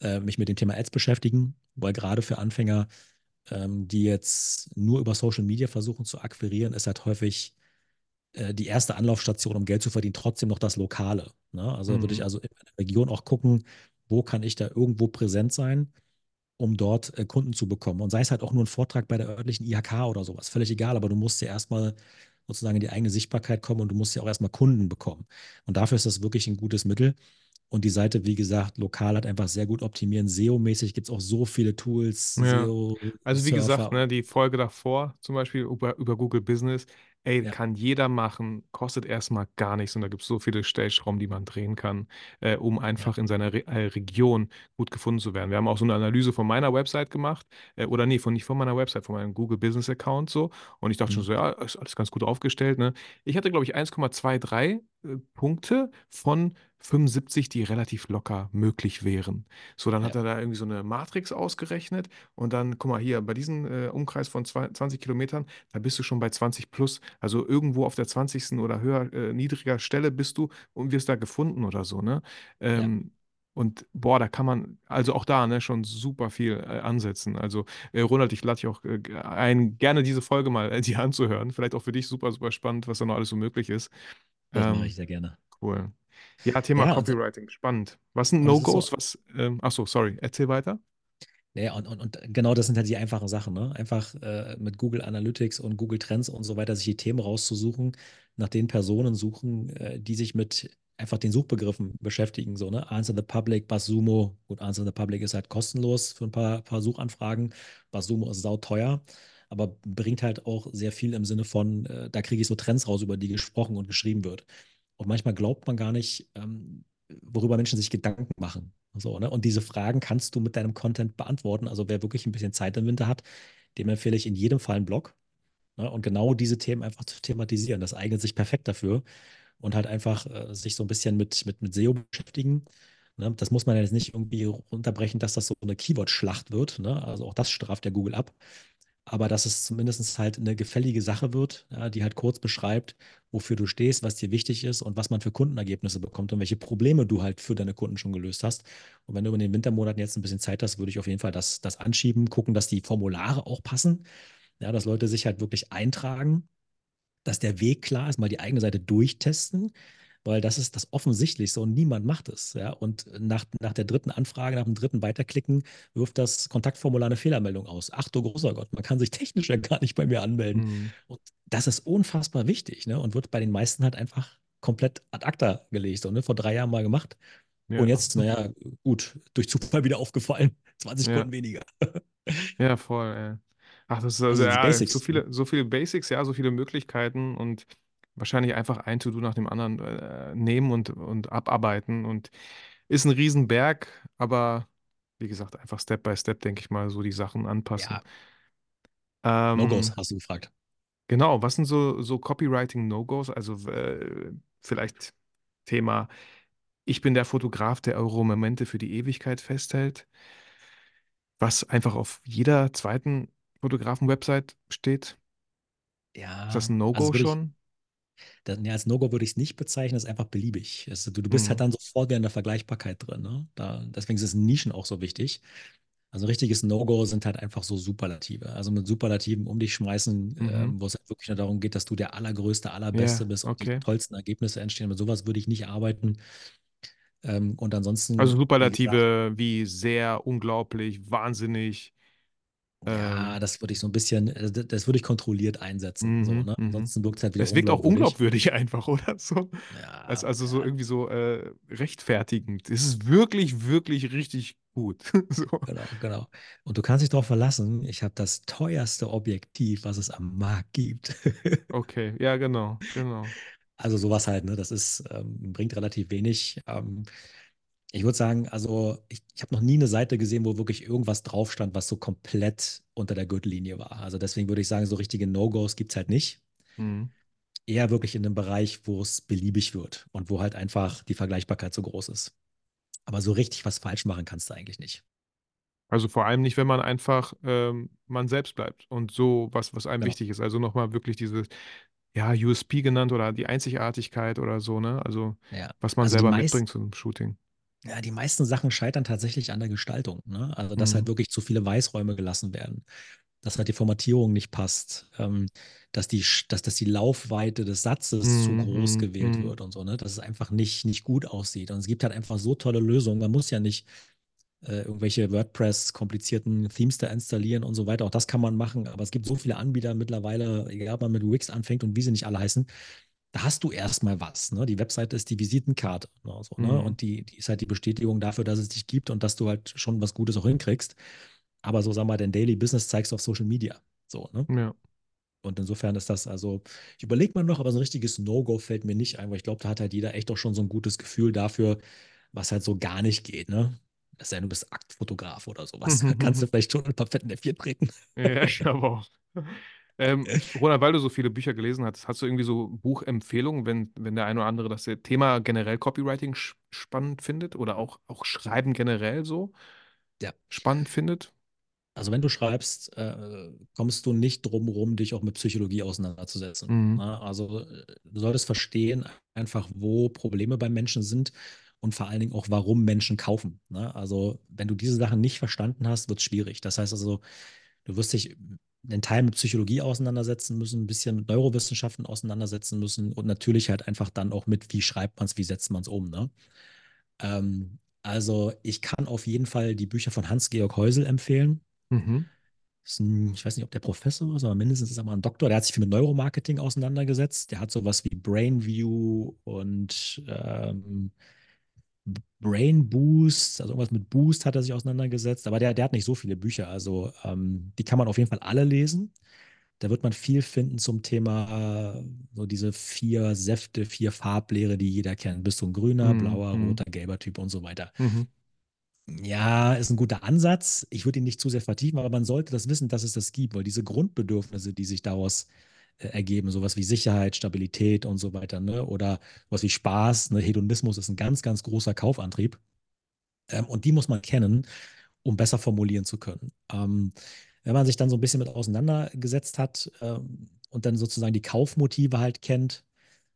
äh, mich mit dem Thema Ads beschäftigen, weil gerade für Anfänger, ähm, die jetzt nur über Social Media versuchen zu akquirieren, ist halt häufig äh, die erste Anlaufstation, um Geld zu verdienen, trotzdem noch das Lokale. Ne? Also würde ich Mhm. also in der Region auch gucken, wo kann ich da irgendwo präsent sein, um dort äh, Kunden zu bekommen. Und sei es halt auch nur ein Vortrag bei der örtlichen IHK oder sowas, völlig egal, aber du musst ja erstmal sozusagen in die eigene Sichtbarkeit kommen und du musst ja auch erstmal Kunden bekommen. Und dafür ist das wirklich ein gutes Mittel. Und die Seite, wie gesagt, lokal hat einfach sehr gut optimieren. SEO-mäßig gibt es auch so viele Tools, Ja. SEO, Also wie Surfer. gesagt, ne, die Folge davor, zum Beispiel über, über Google Business, ey, Ja. kann jeder machen, kostet erstmal gar nichts und da gibt es so viele Stellschrauben, die man drehen kann, äh, um einfach in seiner Re äh, Region gut gefunden zu werden. Wir haben auch so eine Analyse von meiner Website gemacht, äh, oder nee, von, nicht von meiner Website, von meinem Google Business Account so und ich dachte schon Mhm. so, ja, ist alles ganz gut aufgestellt, ne? Ich hatte, glaube ich, 1,23 äh, Punkte von 75, die relativ locker möglich wären. So, dann hat Ja. er da irgendwie so eine Matrix ausgerechnet und dann, guck mal hier, bei diesem äh, Umkreis von zwei- 20 Kilometern, da bist du schon bei 20 plus. Also irgendwo auf der 20. oder höher, äh, niedriger Stelle bist du und wirst da gefunden oder so, ne? Ähm, Und boah, da kann man, also auch da, ne, schon super viel äh, ansetzen. Also, äh, Ronald, ich lade dich auch äh, ein, gerne diese Folge mal äh, *laughs* dir anzuhören. Vielleicht auch für dich super, super spannend, was da noch alles so möglich ist. Das mache Ähm, ich sehr gerne. cool. Ja, Thema Ja, und- Copywriting, spannend. Was sind No-Gos? so- Was, ähm, ach so, sorry, erzähl weiter. Ja, und, und, und genau das sind halt die einfachen Sachen, ne? Einfach äh, mit Google Analytics und Google Trends und so weiter sich die Themen rauszusuchen, nach den Personen suchen, äh, die sich mit einfach den Suchbegriffen beschäftigen. So, ne? Answer the Public, Basumo. Gut, Answer the Public ist halt kostenlos für ein paar, paar Suchanfragen. Basumo ist sauteuer, aber bringt halt auch sehr viel im Sinne von, äh, da kriege ich so Trends raus, über die gesprochen und geschrieben wird. Und manchmal glaubt man gar nicht, ähm, worüber Menschen sich Gedanken machen. So, ne? Und diese Fragen kannst du mit deinem Content beantworten. Also wer wirklich ein bisschen Zeit im Winter hat, dem empfehle ich in jedem Fall einen Blog. Ne? Und genau diese Themen einfach zu thematisieren. Das eignet sich perfekt dafür. Und halt einfach äh, sich so ein bisschen mit, mit, mit SEO beschäftigen. Ne? Das muss man jetzt nicht irgendwie runterbrechen, dass das so eine Keyword-Schlacht wird. Ne? Also auch das straft der Google ab aber dass es zumindest halt eine gefällige Sache wird, ja, die halt kurz beschreibt, wofür du stehst, was dir wichtig ist und was man für Kundenergebnisse bekommt und welche Probleme du halt für deine Kunden schon gelöst hast. Und wenn du in den Wintermonaten jetzt ein bisschen Zeit hast, würde ich auf jeden Fall das, das anschieben, gucken, dass die Formulare auch passen, ja, dass Leute sich halt wirklich eintragen, dass der Weg klar ist, mal die eigene Seite durchtesten weil das ist das Offensichtlichste und niemand macht es. Ja? Und nach, nach der dritten Anfrage, nach dem dritten Weiterklicken, wirft das Kontaktformular eine Fehlermeldung aus. Ach du großer Gott, man kann sich technisch ja gar nicht bei mir anmelden. Mhm. Und das ist unfassbar wichtig ne? und wird bei den meisten halt einfach komplett ad acta gelegt. So, ne? Vor drei Jahren mal gemacht. Ja. Und jetzt, naja, gut, durch Zufall wieder aufgefallen. *laughs* 20 Sekunden ja. weniger. *laughs* ja, voll, ey. Ach, das ist also, also ja, so viele, so viele Basics, ja, so viele Möglichkeiten und wahrscheinlich einfach ein To-Do nach dem anderen äh, nehmen und, und abarbeiten. Und ist ein Riesenberg, aber wie gesagt, einfach Step by Step, denke ich mal, so die Sachen anpassen. Ja. Ähm, No-Gos hast du gefragt. Genau, was sind so, so Copywriting-No-Gos? Also äh, vielleicht Thema, ich bin der Fotograf, der eure Momente für die Ewigkeit festhält, was einfach auf jeder zweiten Fotografen-Website steht. Ja, Ist das ein No-Go also schon? Dann, ja, als No-Go würde ich es nicht bezeichnen, das ist einfach beliebig. Also, du, du bist halt Mhm. dann sofort wieder in der Vergleichbarkeit drin. Ne? Da, deswegen ist Nischen auch so wichtig. Also ein richtiges No-Go sind halt einfach so Superlative. Also mit Superlativen um dich schmeißen, Mhm. ähm, wo es halt wirklich nur darum geht, dass du der Allergrößte, Allerbeste Ja, bist und die okay. tollsten Ergebnisse entstehen. Mit sowas würde ich nicht arbeiten. Ähm, und Also ansonsten, wie gesagt, Superlative wie sehr, unglaublich, wahnsinnig. Ja, Ähm, das würde ich so ein bisschen, äh, das, würde ich kontrolliert einsetzen. So, mhm, ne? mhm. Ansonsten wirkt es halt wieder Es wirkt auch unglaubwürdig. *laughs* einfach, oder so? Ja, also so ja, irgendwie so äh, rechtfertigend. Es ist wirklich, wirklich richtig gut. *laughs* So. Genau, genau. Und du kannst dich darauf verlassen, ich habe das teuerste Objektiv, was es am Markt gibt. *laughs* Okay, ja, genau, genau. Also sowas halt, ne? Das ist, ähm, bringt relativ wenig. Ähm, ich würde sagen, also ich, ich habe noch nie eine Seite gesehen, wo wirklich irgendwas drauf stand, was so komplett unter der Gürtellinie war. Also deswegen würde ich sagen, so richtige No-Gos gibt es halt nicht. Mhm. Eher wirklich in dem Bereich, wo es beliebig wird und wo halt einfach die Vergleichbarkeit so groß ist. Aber so richtig was falsch machen kannst du eigentlich nicht. Also vor allem nicht, wenn man einfach ähm, man selbst bleibt und so was, was einem Genau. wichtig ist. Also nochmal wirklich dieses, ja, USP genannt oder die Einzigartigkeit oder so, ne? Also Ja. was man Also selber meisten mitbringt zu einem Shooting. Ja, die meisten Sachen scheitern tatsächlich an der Gestaltung. Ne? Also, dass halt Mhm. wirklich zu viele Weißräume gelassen werden, dass halt die Formatierung nicht passt, ähm, dass die, dass, dass die Laufweite des Satzes zu groß Mhm. gewählt Mhm. wird und so, ne? Dass es einfach nicht, nicht gut aussieht. Und es gibt halt einfach so tolle Lösungen. Man muss ja nicht äh, irgendwelche WordPress-komplizierten Themes da installieren und so weiter. Auch das kann man machen, aber es gibt so viele Anbieter mittlerweile, egal ob man mit Wix anfängt und wie sie nicht alle heißen, da hast du erstmal was. Ne? Die Webseite ist die Visitenkarte. Ne? So, ne? Mhm. Und die, die ist halt die Bestätigung dafür, dass es dich gibt und dass du halt schon was Gutes auch hinkriegst. Aber so, sag mal, dein Daily Business zeigst du auf Social Media. So, ne? Ja. Und insofern ist das also, ich überlege mal noch, aber so ein richtiges No-Go fällt mir nicht ein, weil ich glaube, da hat halt jeder echt auch schon so ein gutes Gefühl dafür, was halt so gar nicht geht, ne? Es sei denn, du bist Aktfotograf oder sowas. *laughs* Da kannst du vielleicht schon ein paar fetten F4 treten. Ja, ich glaube auch. Ähm, Ronald, weil du so viele Bücher gelesen hast, hast du irgendwie so Buchempfehlungen, wenn, wenn der eine oder andere das Thema generell Copywriting spannend findet oder auch, auch Schreiben generell so Ja. spannend findet? Also wenn du schreibst, äh, kommst du nicht drum rum, dich auch mit Psychologie auseinanderzusetzen. Mhm. Ne? Also äh, du solltest verstehen einfach, wo Probleme bei Menschen sind und vor allen Dingen auch, warum Menschen kaufen. Ne? Also wenn du diese Sachen nicht verstanden hast, wird es schwierig. Das heißt also, du wirst dich einen Teil mit Psychologie auseinandersetzen müssen, ein bisschen mit Neurowissenschaften auseinandersetzen müssen und natürlich halt einfach dann auch mit, wie schreibt man es, wie setzt man es um. Ne? Ähm, also ich kann auf jeden Fall die Bücher von Hans-Georg Heusel empfehlen. Mhm. Ein, ich weiß nicht, ob der Professor ist, aber mindestens ist er mal ein Doktor. Der hat sich viel mit Neuromarketing auseinandergesetzt. Der hat sowas wie Brainview und ähm, Brain Boost, also irgendwas mit Boost hat er sich auseinandergesetzt. Aber der, der hat nicht so viele Bücher. Also ähm, die kann man auf jeden Fall alle lesen. Da wird man viel finden zum Thema äh, so diese vier Säfte, vier Farblehre, die jeder kennt. Bist du ein grüner, Mhm. blauer, Mhm. roter, gelber Typ und so weiter. Mhm. Ja, ist ein guter Ansatz. Ich würde ihn nicht zu sehr vertiefen, aber man sollte das wissen, dass es das gibt, weil diese Grundbedürfnisse, die sich daraus äh, ergeben, sowas wie Sicherheit, Stabilität und so weiter, ne? Oder was wie Spaß, ne? Hedonismus ist ein ganz, ganz großer Kaufantrieb. Ähm, und die muss man kennen, um besser formulieren zu können. Ähm, wenn man sich dann so ein bisschen mit auseinandergesetzt hat ähm, und dann sozusagen die Kaufmotive halt kennt,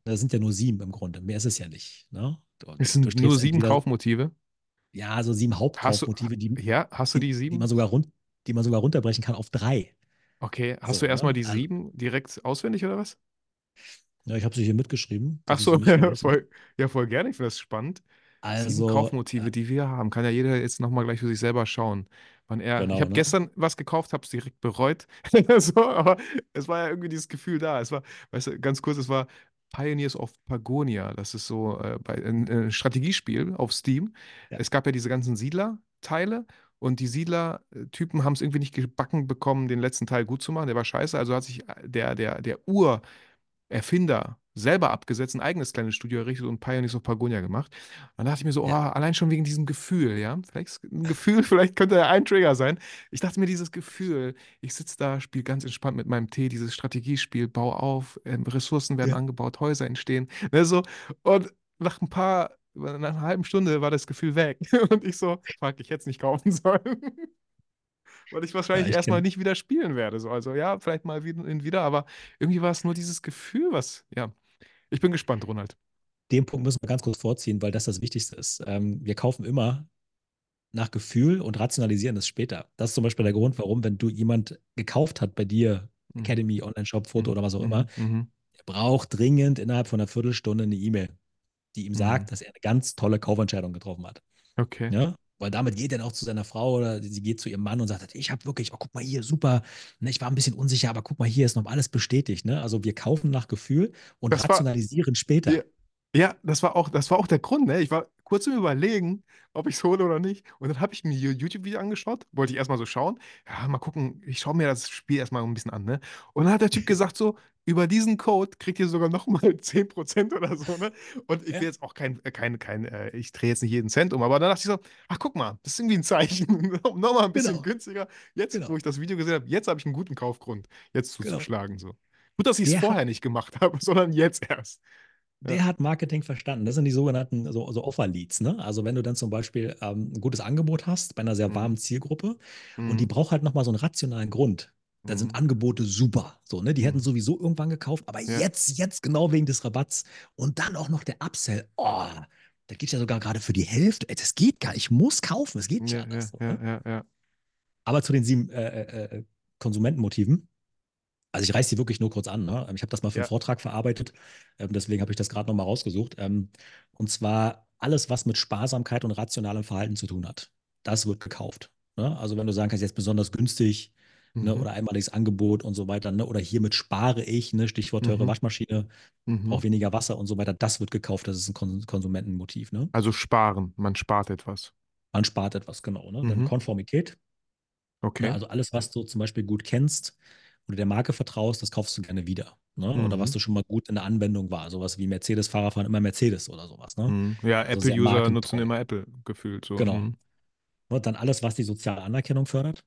das sind ja nur sieben im Grunde, mehr ist es ja nicht. Ne? Du, es sind nur sieben entweder, Kaufmotive? Ja, also sieben Hauptkaufmotive, die, ja, hast du die, sieben? Die man, sogar run, die man sogar runterbrechen kann auf drei. Okay, hast so, du erstmal ne? die also sieben direkt auswendig oder was? Ja, ich habe sie hier mitgeschrieben. Ach so, ja, *laughs* voll, ja, voll gerne. Ich finde das spannend. Also, Sieben Kaufmotive, äh, die wir haben, kann ja jeder jetzt nochmal gleich für sich selber schauen. Wann er, genau, ich habe ne? gestern was gekauft, habe es direkt bereut. *laughs* so, aber es war ja irgendwie dieses Gefühl da. Es war, weißt du, ganz kurz, es war Pioneers of Pagonia. Das ist so äh, bei, ein, ein, Strategiespiel auf Steam. Ja. Es gab ja diese ganzen Siedler-Teile und die Siedler-Typen haben es irgendwie nicht gebacken bekommen, den letzten Teil gut zu machen. Der war scheiße. Also hat sich äh, der, der, der Ur-Erfinder selber abgesetzt, ein eigenes kleines Studio errichtet und Pioneers of Pagonia gemacht. Und dann dachte ich mir so, oh, allein schon wegen diesem Gefühl, ja. Vielleicht ein Gefühl, *laughs* vielleicht könnte er ein Trigger sein. Ich dachte mir, dieses Gefühl, ich sitze da, spiele ganz entspannt mit meinem Tee, dieses Strategiespiel, bau auf, äh, Ressourcen werden ja. angebaut, Häuser entstehen. Ne, so. Und nach ein paar, nach einer halben Stunde war das Gefühl weg. *laughs* Und ich so, fuck, ich hätte es nicht kaufen *laughs* sollen. weil ich wahrscheinlich ja, erstmal nicht wieder spielen werde. So. Also ja, vielleicht mal wieder, aber irgendwie war es nur dieses Gefühl, was, ja, ich bin gespannt, Ronald. Den Punkt müssen wir ganz kurz vorziehen, weil das das Wichtigste ist. Ähm, wir kaufen immer nach Gefühl und rationalisieren es später. Das ist zum Beispiel der Grund, warum, wenn du jemand gekauft hat bei dir, mhm. Academy, Online-Shop, Foto mhm. oder was auch immer, mhm. mhm. der braucht dringend innerhalb von einer Viertelstunde eine E-Mail, die ihm sagt, mhm. dass er eine ganz tolle Kaufentscheidung getroffen hat. Okay. Ja? Weil damit geht er dann auch zu seiner Frau oder sie geht zu ihrem Mann und sagt, ich habe wirklich, oh, guck mal hier, super. Ne, ich war ein bisschen unsicher, aber guck mal, hier ist noch alles bestätigt. Ne? Also wir kaufen nach Gefühl und das rationalisieren war, später. Ja, ja, das war auch, das war auch der Grund. Ne? Ich war kurz im Überlegen, ob ich es hole oder nicht. Und dann habe ich mir YouTube-Video angeschaut, wollte ich erstmal so schauen. Ja, mal gucken, ich schaue mir das Spiel erstmal ein bisschen an. Ne? Und dann hat der Typ *laughs* gesagt so, über diesen Code kriegt ihr sogar nochmal 10% *laughs* oder so. Ne? Und ich will jetzt auch kein, äh, kein, kein äh, ich drehe jetzt nicht jeden Cent um, aber dann dachte ich so, ach guck mal, das ist irgendwie ein Zeichen. *laughs* nochmal ein bisschen genau. günstiger. Jetzt, genau. wo ich das Video gesehen habe, jetzt habe ich einen guten Kaufgrund, jetzt genau. zuzuschlagen. Genau. So. Gut, dass ich es vorher nicht gemacht habe, sondern jetzt erst. Der ja. hat Marketing verstanden. Das sind die sogenannten so, so Offer-Leads. Ne? Also wenn du dann zum Beispiel ähm, ein gutes Angebot hast bei einer sehr mhm. warmen Zielgruppe mhm. und die mhm. braucht halt nochmal so einen rationalen Grund, dann mhm. sind Angebote super. So, ne? Die hätten mhm. sowieso irgendwann gekauft, aber ja. jetzt, jetzt genau wegen des Rabatts und dann auch noch der Upsell. Oh, da geht ja sogar gerade für die Hälfte. Das geht gar nicht. Ich muss kaufen. Es geht nicht ja, anders. So, ne? Aber zu den sieben äh, äh, äh Konsumentenmotiven. Also ich reiße die wirklich nur kurz an. Ne? Ich habe das mal für einen Vortrag verarbeitet, ähm, deswegen habe ich das gerade nochmal rausgesucht. Ähm, und zwar alles, was mit Sparsamkeit und rationalem Verhalten zu tun hat. Das wird gekauft. Ne? Also wenn du sagen kannst, jetzt besonders günstig ne? mhm. oder einmaliges Angebot und so weiter, ne? oder hiermit spare ich, ne? Stichwort teure mhm. Waschmaschine, mhm. auch weniger Wasser und so weiter, das wird gekauft. Das ist ein Kon Konsumentenmotiv. Ne? Also sparen, man spart etwas. Man spart etwas, genau. Ne? Dann mhm. Konformität. Okay. Ja, also alles, was du zum Beispiel gut kennst, oder der Marke vertraust, das kaufst du gerne wieder. Ne? Mhm. Oder was du schon mal gut in der Anwendung war. Sowas wie Mercedes-Fahrer fahren immer Mercedes oder sowas. Ne? Mhm. Ja, also Apple-User nutzen immer Apple gefühlt. So. Genau. Mhm. Und dann alles, was die soziale Anerkennung fördert,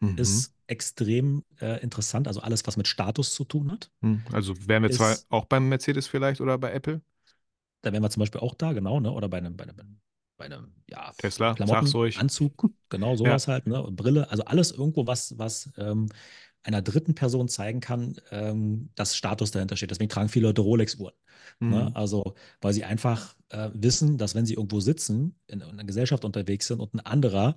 mhm. ist extrem äh, interessant. Also alles, was mit Status zu tun hat. Mhm. Also wären wir ist, zwar auch beim Mercedes vielleicht oder bei Apple? Da wären wir zum Beispiel auch da, genau, ne? Oder bei einem, bei einem, bei einem ja, Tesla, Klamotten. Anzug, genau sowas ja. halt, ne? Brille, also alles irgendwo, was, was ähm, einer dritten Person zeigen kann, ähm, dass Status dahinter steht. Deswegen tragen viele Leute Rolex-Uhren. Ne? Mhm. Ne? Also, weil sie einfach äh, wissen, dass wenn sie irgendwo sitzen, in, in einer Gesellschaft unterwegs sind und ein anderer,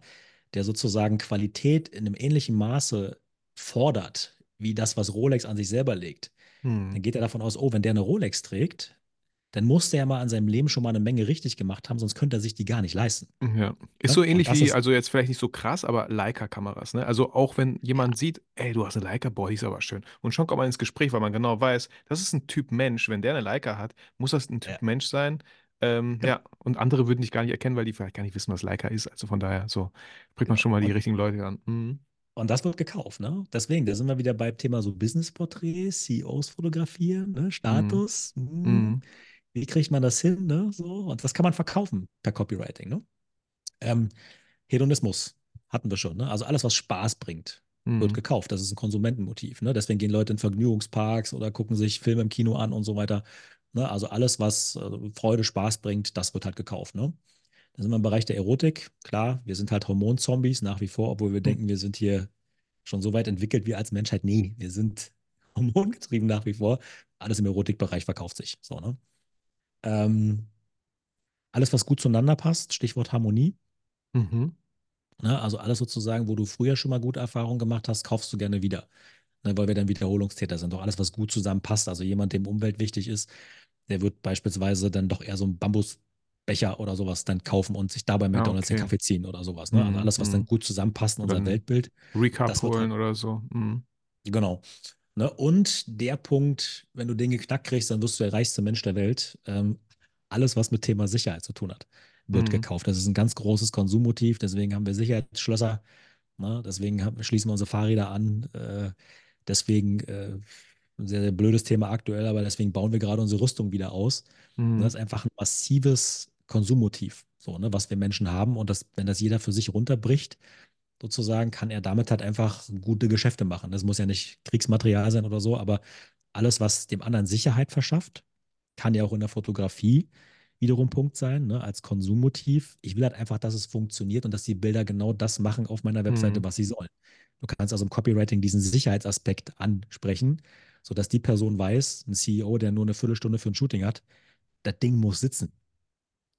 der sozusagen Qualität in einem ähnlichen Maße fordert, wie das, was Rolex an sich selber legt, mhm. dann geht er davon aus, oh, wenn der eine Rolex trägt, dann muss der ja mal an seinem Leben schon mal eine Menge richtig gemacht haben, sonst könnte er sich die gar nicht leisten. Ja. Ist ja? so ähnlich wie, also jetzt vielleicht nicht so krass, aber Leica-Kameras. Ne? Also auch wenn jemand ja. sieht, ey, du hast eine Leica, boah, die ist aber schön. Und schon kommt man ins Gespräch, weil man genau weiß, das ist ein Typ Mensch. Wenn der eine Leica hat, muss das ein Typ ja. Mensch sein. Ähm, ja. und andere würden dich gar nicht erkennen, weil die vielleicht gar nicht wissen, was Leica ist. Also von daher, so bringt man schon mal die richtigen Leute an. Mhm. Und das wird gekauft, ne? Deswegen, da sind wir wieder beim Thema so Business-Porträts, CEOs fotografieren, ne? Status. Mhm. Mhm wie kriegt man das hin, ne? So, und das kann man verkaufen per Copywriting, ne? Ähm, Hedonismus hatten wir schon. Ne? Also alles, was Spaß bringt, wird Mhm. gekauft. Das ist ein Konsumentenmotiv. Ne? Deswegen gehen Leute in Vergnügungsparks oder gucken sich Filme im Kino an und so weiter. Ne? Also alles, was äh, Freude, Spaß bringt, das wird halt gekauft. Ne? Dann sind wir im Bereich der Erotik. Klar, wir sind halt Hormonzombies nach wie vor, obwohl wir denken, wir sind hier schon so weit entwickelt wie als Menschheit. Nee, wir sind *laughs* hormongetrieben nach wie vor. Alles im Erotikbereich verkauft sich. So, ne? Ähm, alles, was gut zueinander passt, Stichwort Harmonie. Mhm. Ne? Also alles sozusagen, wo du früher schon mal gute Erfahrungen gemacht hast, kaufst du gerne wieder. Ne? Weil wir dann Wiederholungstäter sind. Doch alles, was gut zusammenpasst. Also jemand, dem Umwelt wichtig ist, der wird beispielsweise dann doch eher so einen Bambusbecher oder sowas dann kaufen und sich dabei McDonalds den okay. Kaffee ziehen oder sowas. Ne? Also Mhm, alles, was dann mhm. gut zusammenpasst in unser Weltbild. Recap wird holen halt- oder so. Mhm. Genau. Ne? Und der Punkt, wenn du den geknackt kriegst, dann wirst du der reichste Mensch der Welt. Ähm, alles, was mit Thema Sicherheit zu tun hat, wird Mhm. gekauft. Das ist ein ganz großes Konsummotiv. Deswegen haben wir Sicherheitsschlösser. Ne? Deswegen haben, schließen wir unsere Fahrräder an. Äh, deswegen äh, ein sehr, sehr blödes Thema aktuell, aber deswegen bauen wir gerade unsere Rüstung wieder aus. Mhm. Das ist einfach ein massives Konsummotiv, so, ne, was wir Menschen haben. Und das, wenn das jeder für sich runterbricht, sozusagen, kann er damit halt einfach gute Geschäfte machen. Das muss ja nicht Kriegsmaterial sein oder so, aber alles, was dem anderen Sicherheit verschafft, kann ja auch in der Fotografie wiederum Punkt sein, ne, als Konsummotiv. Ich will halt einfach, dass es funktioniert und dass die Bilder genau das machen auf meiner Webseite, Mhm. was sie sollen. Du kannst also im Copywriting diesen Sicherheitsaspekt ansprechen, sodass die Person weiß, ein CEO, der nur eine Viertelstunde für ein Shooting hat, das Ding muss sitzen.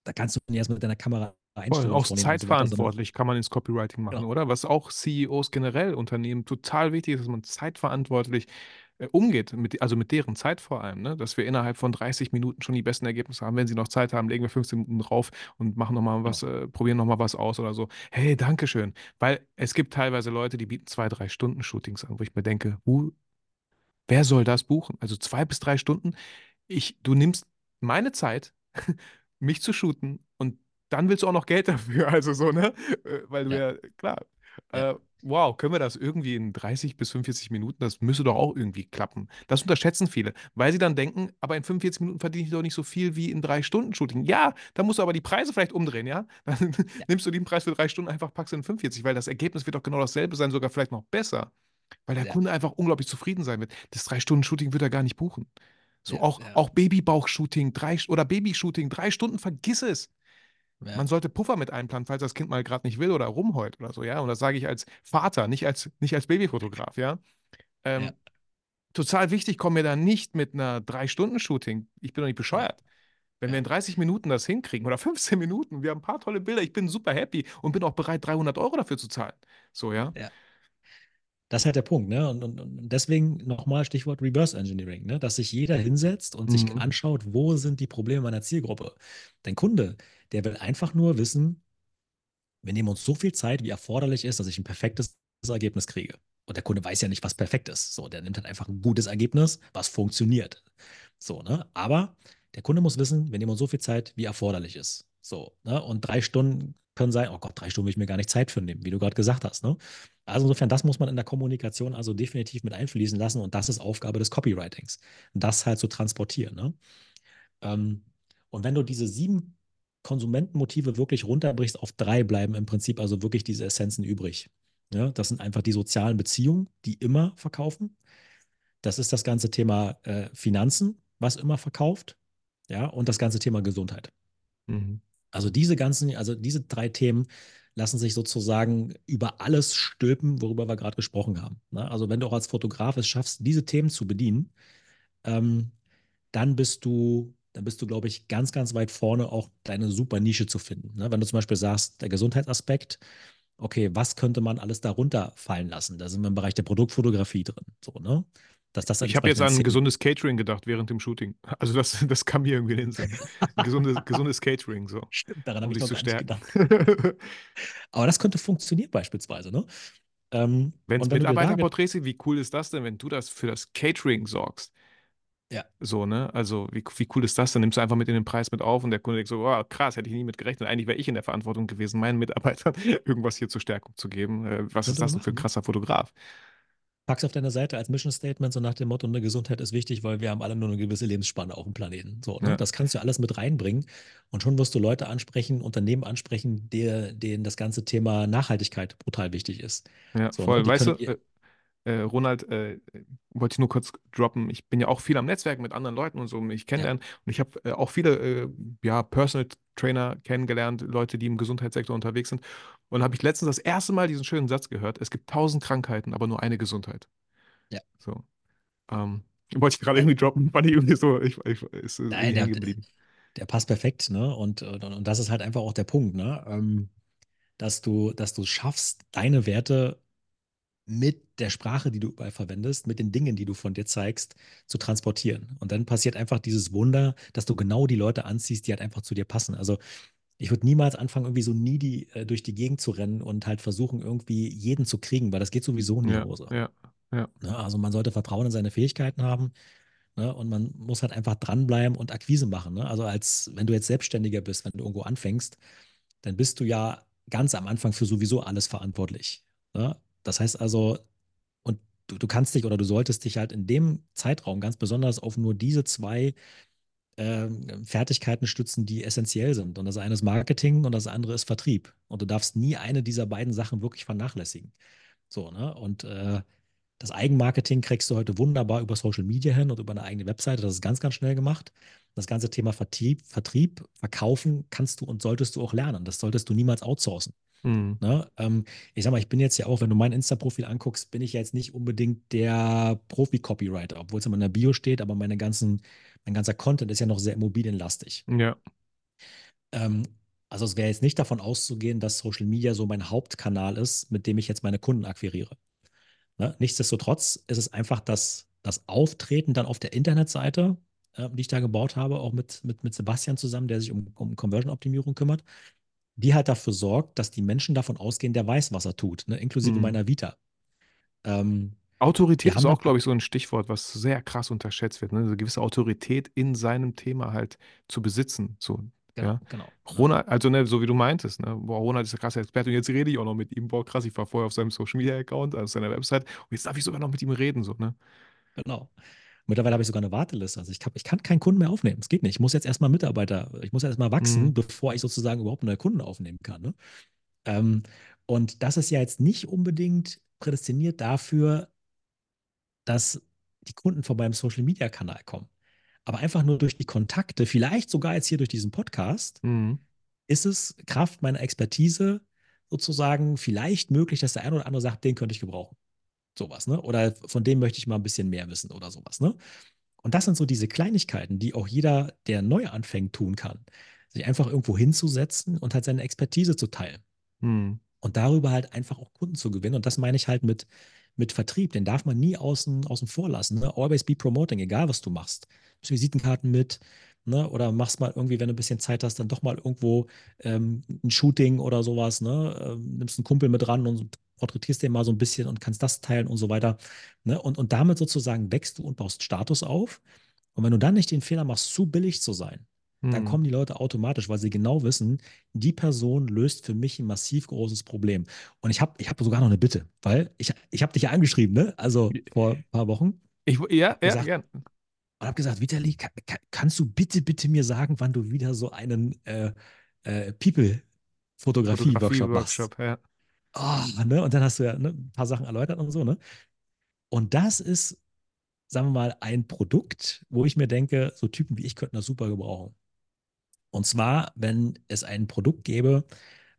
Da kannst du nicht erst mit deiner Kamera Voll, Einstellungen auch und so zeitverantwortlich kann man ins Copywriting machen, Genau. oder? Was auch CEOs generell, Unternehmen total wichtig ist, dass man zeitverantwortlich äh, umgeht, mit, also mit deren Zeit vor allem, ne? Dass wir innerhalb von 30 Minuten schon die besten Ergebnisse haben. Wenn sie noch Zeit haben, legen wir 15 Minuten drauf und machen nochmal was, äh, probieren nochmal was aus oder so. Hey, Dankeschön. Weil es gibt teilweise Leute, die bieten zwei, drei Stunden Shootings an, wo ich mir denke, who, wer soll das buchen? Also zwei bis drei Stunden. Ich, du nimmst meine Zeit, *laughs* mich zu shooten dann willst du auch noch Geld *laughs* dafür, also so, ne? Äh, Weil du Ja. ja, klar. Ja. Äh, wow, können wir das irgendwie in 30 bis 45 Minuten? Das müsste doch auch irgendwie klappen. Das unterschätzen viele, weil sie dann denken, aber in 45 Minuten verdiene ich doch nicht so viel wie in drei Stunden Shooting. Ja, da musst du aber die Preise vielleicht umdrehen, ja? *laughs* Dann nimmst du den Preis für drei Stunden einfach, packst in 45, weil das Ergebnis wird doch genau dasselbe sein, sogar vielleicht noch besser. Weil der Ja. Kunde einfach unglaublich zufrieden sein wird. Das drei Stunden Shooting wird er gar nicht buchen. So Ja, auch, ja. auch Babybauch-Shooting drei, oder Babyshooting, drei Stunden, vergiss es. Ja. Man sollte Puffer mit einplanen, falls das Kind mal gerade nicht will oder rumheult oder so, ja. Und das sage ich als Vater, nicht als, nicht als Babyfotograf, ja. Ähm, Ja. Total wichtig, komm mir da nicht mit einer Drei-Stunden-Shooting. Ich bin doch nicht bescheuert. Wenn wir Ja. in 30 Minuten das hinkriegen oder *laughs* 15 Minuten, wir haben ein paar tolle Bilder, ich bin super happy und bin auch bereit, 300 Euro dafür zu zahlen. So, ja. Das ist halt der Punkt, ne? Und, und, und deswegen nochmal Stichwort Reverse Engineering, ne? Dass sich jeder hinsetzt und sich Mhm. anschaut, wo sind die Probleme meiner Zielgruppe. Dein Kunde, der will einfach nur wissen, wir nehmen uns so viel Zeit, wie erforderlich ist, dass ich ein perfektes Ergebnis kriege. Und der Kunde weiß ja nicht, was perfekt ist. So, der nimmt halt einfach ein gutes Ergebnis, was funktioniert. So, ne? Aber der Kunde muss wissen, wir nehmen uns so viel Zeit, wie erforderlich ist. So, ne? Und drei Stunden können sein, oh Gott, drei Stunden will ich mir gar nicht Zeit für nehmen, wie du gerade gesagt hast, ne? Also insofern, das muss man in der Kommunikation also definitiv mit einfließen lassen und das ist Aufgabe des Copywritings, das halt zu transportieren. Ne? Ähm, und wenn du diese sieben Konsumentenmotive wirklich runterbrichst, auf drei bleiben im Prinzip also wirklich diese Essenzen übrig. Ja, das sind einfach die sozialen Beziehungen, die immer verkaufen. Das ist das ganze Thema äh, Finanzen, was immer verkauft. Ja, und das ganze Thema Gesundheit. Mhm. Also diese ganzen, also diese drei Themen lassen sich sozusagen über alles stülpen, worüber wir gerade gesprochen haben. Ne? Also wenn du auch als Fotograf es schaffst, diese Themen zu bedienen, ähm, dann bist du, dann bist du, glaube ich, ganz, ganz weit vorne, auch deine super Nische zu finden. Ne? Wenn du zum Beispiel sagst, der Gesundheitsaspekt, okay, was könnte man alles darunter fallen lassen? Da sind wir im Bereich der Produktfotografie drin. So, ne? Dass das Ich habe jetzt an ein gesundes Catering gedacht während dem Shooting. *laughs* Also das, das kam mir irgendwie in den Sinn. *laughs* Gesundes, gesundes Catering, so. Stimmt, daran Um habe ich noch zu gar gedacht. *laughs* Aber das könnte funktionieren beispielsweise, ne? Ähm, Wenn es Mitarbeiterporträts sind, wie cool ist das denn, wenn du das für das Catering sorgst? Ja. So, ne? Also, wie, wie cool ist das? Dann nimmst du einfach mit in den Preis mit auf und der Kunde denkt so, oh, krass, hätte ich nie mit gerechnet. Eigentlich wäre ich in der Verantwortung gewesen, meinen Mitarbeitern irgendwas hier zur Stärkung zu geben. Äh, was ist das denn für ein ne? krasser Fotograf? Pack's auf deine Seite als Mission Statement, so nach dem Motto, eine Gesundheit ist wichtig, weil wir haben alle nur eine gewisse Lebensspanne auf dem Planeten. So, ne? Ja. Das kannst du alles mit reinbringen und schon wirst du Leute ansprechen, Unternehmen ansprechen, der, denen das ganze Thema Nachhaltigkeit brutal wichtig ist. Ja, So, ne? voll. Weißt du, äh, äh, Ronald, äh, wollte ich nur kurz droppen. Ich bin ja auch viel am Netzwerk mit anderen Leuten und so, mich kennenlernen. Und ich habe äh, auch viele äh, ja, Personal Trainer kennengelernt, Leute, die im Gesundheitssektor unterwegs sind. Und habe ich letztens das erste Mal diesen schönen Satz gehört: Es gibt tausend Krankheiten, aber nur eine Gesundheit. Ja. So. Ähm, wollte ich gerade irgendwie droppen, fand ich irgendwie so, ich, ich, ist irgendwie Nein, der, geblieben. der passt perfekt, ne? Und, und, und das ist halt einfach auch der Punkt, ne? Ähm, dass du, dass du schaffst, deine Werte mit der Sprache, die du überall verwendest, mit den Dingen, die du von dir zeigst, zu transportieren. Und dann passiert einfach dieses Wunder, dass du genau die Leute anziehst, die halt einfach zu dir passen. Also ich würde niemals anfangen, irgendwie so needy äh, durch die Gegend zu rennen und halt versuchen, irgendwie jeden zu kriegen, weil das geht sowieso in die Ja, Hose. ja, ja. Ne? Also man sollte Vertrauen in seine Fähigkeiten haben. Ne? Und man muss halt einfach dranbleiben und Akquise machen. Ne? Also als wenn du jetzt Selbstständiger bist, wenn du irgendwo anfängst, dann bist du ja ganz am Anfang für sowieso alles verantwortlich. Ne? Das heißt also, und du, du kannst dich oder du solltest dich halt in dem Zeitraum ganz besonders auf nur diese zwei ähm, Fertigkeiten stützen, die essentiell sind. Und das eine ist Marketing und das andere ist Vertrieb. Und du darfst nie eine dieser beiden Sachen wirklich vernachlässigen. So, ne? Und äh, das Eigenmarketing kriegst du heute wunderbar über Social Media hin und über eine eigene Webseite. Das ist ganz, ganz schnell gemacht. Das ganze Thema Vertrieb, Vertrieb, Verkaufen kannst du und solltest du auch lernen. Das solltest du niemals outsourcen. Hm. Ne? Ähm, ich sag mal, ich bin jetzt ja auch, wenn du mein Insta-Profil anguckst, bin ich ja jetzt nicht unbedingt der Profi-Copywriter, obwohl es in meiner Bio steht, aber meine ganzen, mein ganzer Content ist ja noch sehr immobilienlastig. Ja. Ähm, also es wäre jetzt nicht davon auszugehen, dass Social Media so mein Hauptkanal ist, mit dem ich jetzt meine Kunden akquiriere. Ne? Nichtsdestotrotz ist es einfach das, das Auftreten dann auf der Internetseite, äh, die ich da gebaut habe, auch mit, mit, mit Sebastian zusammen, der sich um, um Conversion-Optimierung kümmert, die halt dafür sorgt, dass die Menschen davon ausgehen, der weiß, was er tut, ne? inklusive Mhm. meiner Vita. Ähm, Autorität ist auch, glaube ich, so ein Stichwort, was sehr krass unterschätzt wird. Ne? Eine gewisse Autorität in seinem Thema halt zu besitzen. So, genau, ja. genau. Ronald, also ne, so wie du meintest, ne? Boah, Ronald ist der krasse Experte und jetzt rede ich auch noch mit ihm. Boah, krass, ich war vorher auf seinem Social Media Account, auf seiner Website und jetzt darf ich sogar noch mit ihm reden, so, ne? Genau. Mittlerweile habe ich sogar eine Warteliste. Also ich, kann, ich kann keinen Kunden mehr aufnehmen. Es geht nicht. Ich muss jetzt erstmal Mitarbeiter, ich muss erstmal wachsen, Mhm. bevor ich sozusagen überhaupt neue Kunden aufnehmen kann. Ne? Ähm, und das ist ja jetzt nicht unbedingt prädestiniert dafür, dass die Kunden von meinem Social Media Kanal kommen. Aber einfach nur durch die Kontakte, vielleicht sogar jetzt hier durch diesen Podcast, Mhm. ist es Kraft meiner Expertise sozusagen vielleicht möglich, dass der eine oder andere sagt, den könnte ich gebrauchen. Sowas, ne? Oder von dem möchte ich mal ein bisschen mehr wissen oder sowas, ne? Und das sind so diese Kleinigkeiten, die auch jeder, der neu anfängt, tun kann. Sich einfach irgendwo hinzusetzen und halt seine Expertise zu teilen. Mhm. Und darüber halt einfach auch Kunden zu gewinnen. Und das meine ich halt mit, mit Vertrieb. Den darf man nie außen, außen vor lassen. Ne? Always be promoting, egal was du machst. Nimmst Visitenkarten mit, ne? Oder machst mal irgendwie, wenn du ein bisschen Zeit hast, dann doch mal irgendwo ähm, ein Shooting oder sowas, ne? Ähm, nimmst einen Kumpel mit ran und porträtierst den mal so ein bisschen und kannst das teilen und so weiter. Ne? Und, und damit sozusagen wächst du und baust Status auf. Und wenn du dann nicht den Fehler machst, zu billig zu sein, dann Mhm. kommen die Leute automatisch, weil sie genau wissen, die Person löst für mich ein massiv großes Problem. Und ich habe ich hab sogar noch eine Bitte, weil ich, ich habe dich ja angeschrieben, ne? Also vor ein paar Wochen. Ich, ja, ja, gesagt, gern. Und habe gesagt, Vitali, ka, ka, kannst du bitte, bitte mir sagen, wann du wieder so einen äh, äh, People-Fotografie-Workshop machst? Fotografie-Workshop, ja. Oh, ne? Und dann hast du ja ne, ein paar Sachen erläutert und so, ne? Und das ist, sagen wir mal, ein Produkt, wo ich mir denke, so Typen wie ich könnten das super gebrauchen. Und zwar, wenn es ein Produkt gäbe,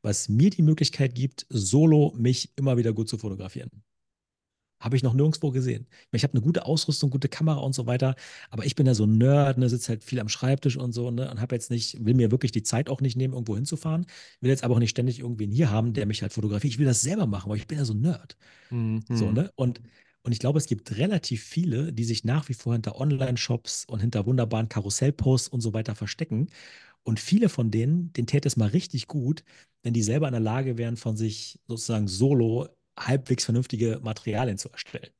was mir die Möglichkeit gibt, solo mich immer wieder gut zu fotografieren. Habe ich noch nirgendwo gesehen. Ich habe eine gute Ausrüstung, gute Kamera und so weiter, aber ich bin ja so ein Nerd, ne, sitze halt viel am Schreibtisch und so, ne, und habe jetzt nicht, will mir wirklich die Zeit auch nicht nehmen, irgendwo hinzufahren, will jetzt aber auch nicht ständig irgendwen hier haben, der mich halt fotografiert. Ich will das selber machen, weil ich bin ja so ein Nerd. Mhm. So, ne? Und, und ich glaube, es gibt relativ viele, die sich nach wie vor hinter Online-Shops und hinter wunderbaren Karussellposts und so weiter verstecken. Und viele von denen, denen täte es mal richtig gut, wenn die selber in der Lage wären, von sich sozusagen solo halbwegs vernünftige Materialien zu erstellen.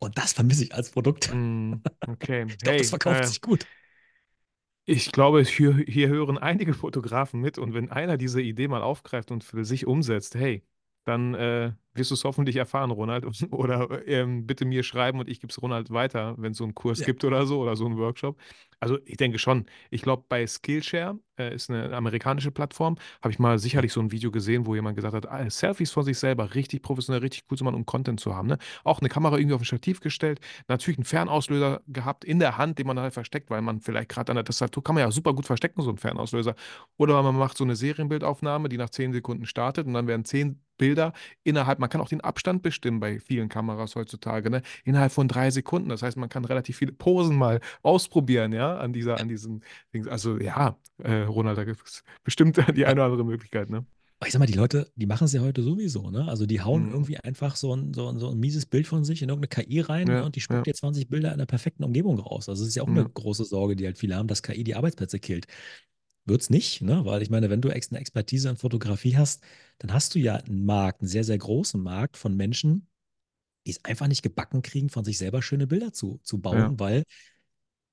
Und das vermisse ich als Produkt. Mhm. Okay. *laughs* Ich glaube, das Hey, verkauft äh, sich gut. Ich glaube, hier, hier hören einige Fotografen mit und wenn einer diese Idee mal aufgreift und für sich umsetzt, hey, dann äh, wirst du es hoffentlich erfahren, Ronald. *laughs* Oder ähm, bitte mir schreiben und ich gebe es Ronald weiter, wenn es so einen Kurs Ja. gibt oder so oder so einen Workshop. Also ich denke schon. Ich glaube, bei Skillshare äh, ist eine amerikanische Plattform. Habe ich mal sicherlich so ein Video gesehen, wo jemand gesagt hat, ah, Selfies von sich selber richtig professionell, richtig cool zu machen, um Content zu haben. Ne? Auch eine Kamera irgendwie auf ein Stativ gestellt, natürlich einen Fernauslöser gehabt in der Hand, den man halt versteckt, weil man vielleicht gerade an der Tastatur kann man ja super gut verstecken, so einen Fernauslöser. Oder man macht so eine Serienbildaufnahme, die nach 10 Sekunden startet und dann werden 10 Bilder innerhalb, man kann auch den Abstand bestimmen bei vielen Kameras heutzutage, ne? Innerhalb von drei Sekunden. Das heißt, man kann relativ viele Posen mal ausprobieren, ja, an dieser, an diesen Dings. Also ja, äh, Ronald, da gibt es bestimmt die eine oder andere Möglichkeit, ne? Aber ich sag mal, die Leute, die machen es ja heute sowieso, ne? Also die hauen Mhm. irgendwie einfach so ein, so, ein, so ein mieses Bild von sich in irgendeine KI rein Ja, und die spuckt ja. dir 20 Bilder in einer perfekten Umgebung raus. Also es ist ja auch eine Ja. große Sorge, die halt viele haben, dass KI die Arbeitsplätze killt. Wird's nicht, ne? Weil ich meine, wenn du eine Expertise in Fotografie hast, dann hast du ja einen Markt, einen sehr, sehr großen Markt von Menschen, die es einfach nicht gebacken kriegen, von sich selber schöne Bilder zu, zu Ja. bauen, weil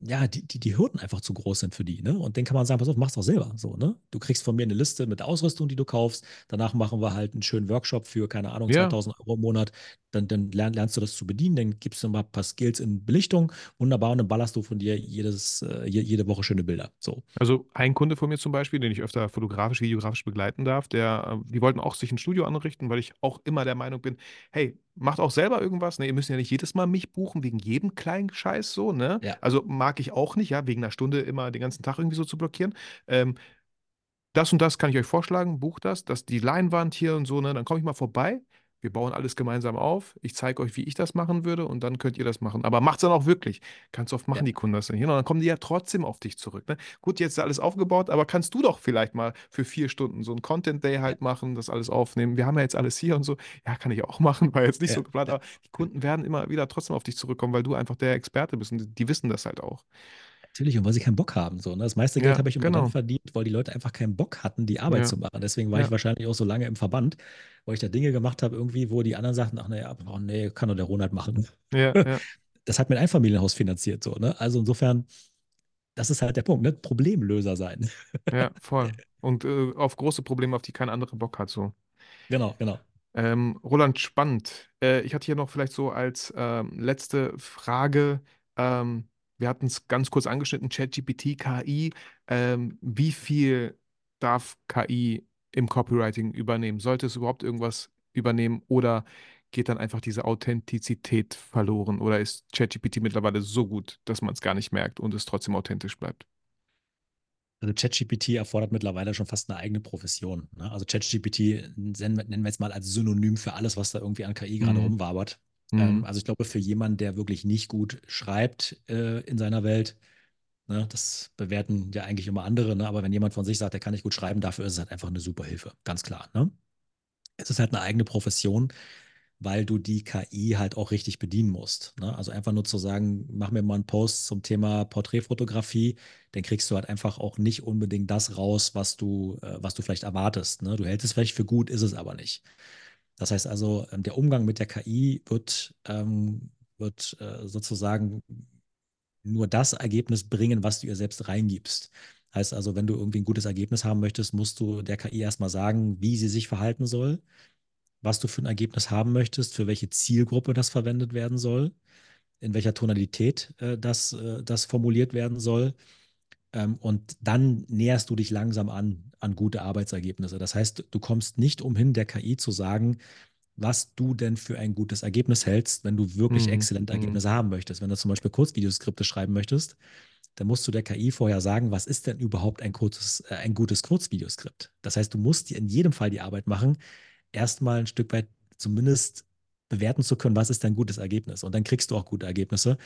ja, die, die, die Hürden einfach zu groß sind für die, ne? Und den kann man sagen, pass auf, mach's doch selber, so, ne? Du kriegst von mir eine Liste mit der Ausrüstung, die du kaufst. Danach machen wir halt einen schönen Workshop für, keine Ahnung, Ja. 2000 Euro im Monat. Dann, dann lern, lernst du das zu bedienen, dann gibst du mal ein paar Skills in Belichtung. Wunderbar, und dann ballerst du von dir jedes, äh, je- jede Woche schöne Bilder. So. Also ein Kunde von mir zum Beispiel, den ich öfter fotografisch, videografisch begleiten darf, der, äh, die wollten auch sich ein Studio anrichten, weil ich auch immer der Meinung bin, hey, macht auch selber irgendwas, ne? Ihr müsst ja nicht jedes Mal mich buchen, wegen jedem kleinen Scheiß so, ne? Ja. Also mag ich auch nicht, ja, wegen einer Stunde immer den ganzen Tag irgendwie so zu blockieren. Ähm, das und das kann ich euch vorschlagen, bucht das, das die Leinwand hier und so, ne? Dann komme ich mal vorbei. Wir bauen alles gemeinsam auf. Ich zeige euch, wie ich das machen würde und dann könnt ihr das machen. Aber macht's dann auch wirklich. Ganz oft machen Ja. die Kunden das nicht. Und dann kommen die ja trotzdem auf dich zurück. Ne? Gut, jetzt ist alles aufgebaut, aber kannst du doch vielleicht mal für vier Stunden so einen Content Day halt machen, das alles aufnehmen. Wir haben ja jetzt alles hier und so. Ja, kann ich auch *laughs* machen, war jetzt nicht Ja. so geplant, aber die Kunden werden immer wieder trotzdem auf dich zurückkommen, weil du einfach der Experte bist und die wissen das halt auch. Natürlich, und weil sie keinen Bock haben. So, ne? Das meiste Geld Ja, habe ich immer genau. dann verdient, weil die Leute einfach keinen Bock hatten, die Arbeit Ja. zu machen. Deswegen war Ja. ich wahrscheinlich auch so lange im Verband, weil ich da Dinge gemacht habe, irgendwie, wo die anderen sagten, ach nee, oh, nee, kann doch der Ronald machen. Ja, ja. *laughs* Das hat mein Einfamilienhaus finanziert, so, ne? Also insofern, das ist halt der Punkt, ne? Problemlöser sein. Ja, *laughs* voll. Und äh, auf große Probleme, auf die kein anderer Bock hat, so. Genau, genau. Ähm, Roland, spannend. Äh, ich hatte hier noch vielleicht so als ähm, letzte Frage, ähm, wir hatten es ganz kurz angeschnitten, ChatGPT, KI. Ähm, wie viel darf KI im Copywriting übernehmen? Sollte es überhaupt irgendwas übernehmen oder geht dann einfach diese Authentizität verloren? Oder ist ChatGPT mittlerweile so gut, dass man es gar nicht merkt und es trotzdem authentisch bleibt? Also ChatGPT erfordert mittlerweile schon fast eine eigene Profession. Ne? Also ChatGPT nennen wir nennen wir jetzt mal als Synonym für alles, was da irgendwie an KI gerade Mhm. rumwabert. Mhm. Ähm, also ich glaube, für jemanden, der wirklich nicht gut schreibt äh, in seiner Welt, ne, das bewerten ja eigentlich immer andere, ne? aber wenn jemand von sich sagt, der kann nicht gut schreiben, dafür ist es halt einfach eine super Hilfe, ganz klar. Ne? Es ist halt eine eigene Profession, weil du die KI halt auch richtig bedienen musst. Ne? Also einfach nur zu sagen, mach mir mal einen Post zum Thema Porträtfotografie, dann kriegst du halt einfach auch nicht unbedingt das raus, was du, äh, was du vielleicht erwartest. Ne? Du hältst es vielleicht für gut, ist es aber nicht. Das heißt also, ähm, der Umgang mit der KI wird, ähm, wird äh, sozusagen nur das Ergebnis bringen, was du ihr selbst reingibst. Heißt also, wenn du irgendwie ein gutes Ergebnis haben möchtest, musst du der KI erstmal sagen, wie sie sich verhalten soll, was du für ein Ergebnis haben möchtest, für welche Zielgruppe das verwendet werden soll, in welcher Tonalität äh, das, äh, das formuliert werden soll. Ähm, und dann näherst du dich langsam an, an gute Arbeitsergebnisse. Das heißt, du kommst nicht umhin, der KI zu sagen, was du denn für ein gutes Ergebnis hältst, wenn du wirklich Mhm, exzellente mhm. Ergebnisse haben möchtest. Wenn du zum Beispiel Kurzvideoskripte schreiben möchtest, dann musst du der KI vorher sagen, was ist denn überhaupt ein, kurzes, äh, ein gutes Kurzvideoskript. Das heißt, du musst dir in jedem Fall die Arbeit machen, erstmal ein Stück weit zumindest bewerten zu können, was ist dein gutes Ergebnis. Und dann kriegst du auch gute Ergebnisse.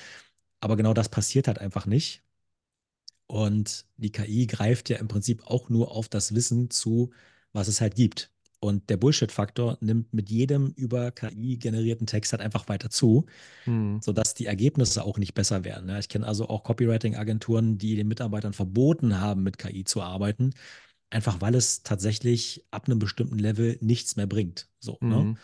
Aber genau das passiert halt einfach nicht. Und die KI greift ja im Prinzip auch nur auf das Wissen zu, was es halt gibt. Und der Bullshit-Faktor nimmt mit jedem über KI generierten Text halt einfach weiter zu, Mhm. sodass die Ergebnisse auch nicht besser werden. Ja, Ich kenne also auch Copywriting-Agenturen, die den Mitarbeitern verboten haben, mit KI zu arbeiten, einfach weil es tatsächlich ab einem bestimmten Level nichts mehr bringt. So, ne?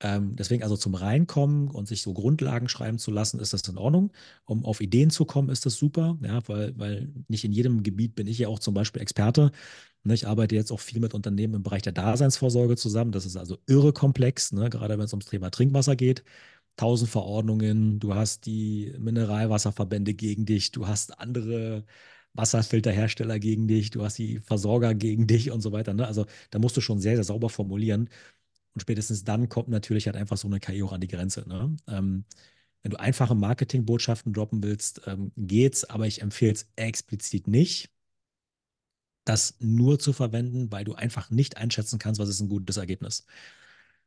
Ähm, deswegen also zum Reinkommen und sich so Grundlagen schreiben zu lassen, ist das in Ordnung. Um auf Ideen zu kommen, ist das super, ja, weil, weil nicht in jedem Gebiet bin ich ja auch zum Beispiel Experte. Ne, ich arbeite jetzt auch viel mit Unternehmen im Bereich der Daseinsvorsorge zusammen. Das ist also irre komplex, ne, gerade wenn es ums Thema Trinkwasser geht. Tausend Verordnungen, du hast die Mineralwasserverbände gegen dich, du hast andere Wasserfilterhersteller gegen dich, du hast die Versorger gegen dich und so weiter. Ne? Also da musst du schon sehr, sehr sauber formulieren. Und spätestens dann kommt natürlich halt einfach so eine KI auch an die Grenze. Ne? Ähm, wenn du einfache Marketingbotschaften droppen willst, ähm, geht's, aber ich empfehle es explizit nicht, das nur zu verwenden, weil du einfach nicht einschätzen kannst, was ist ein gutes Ergebnis.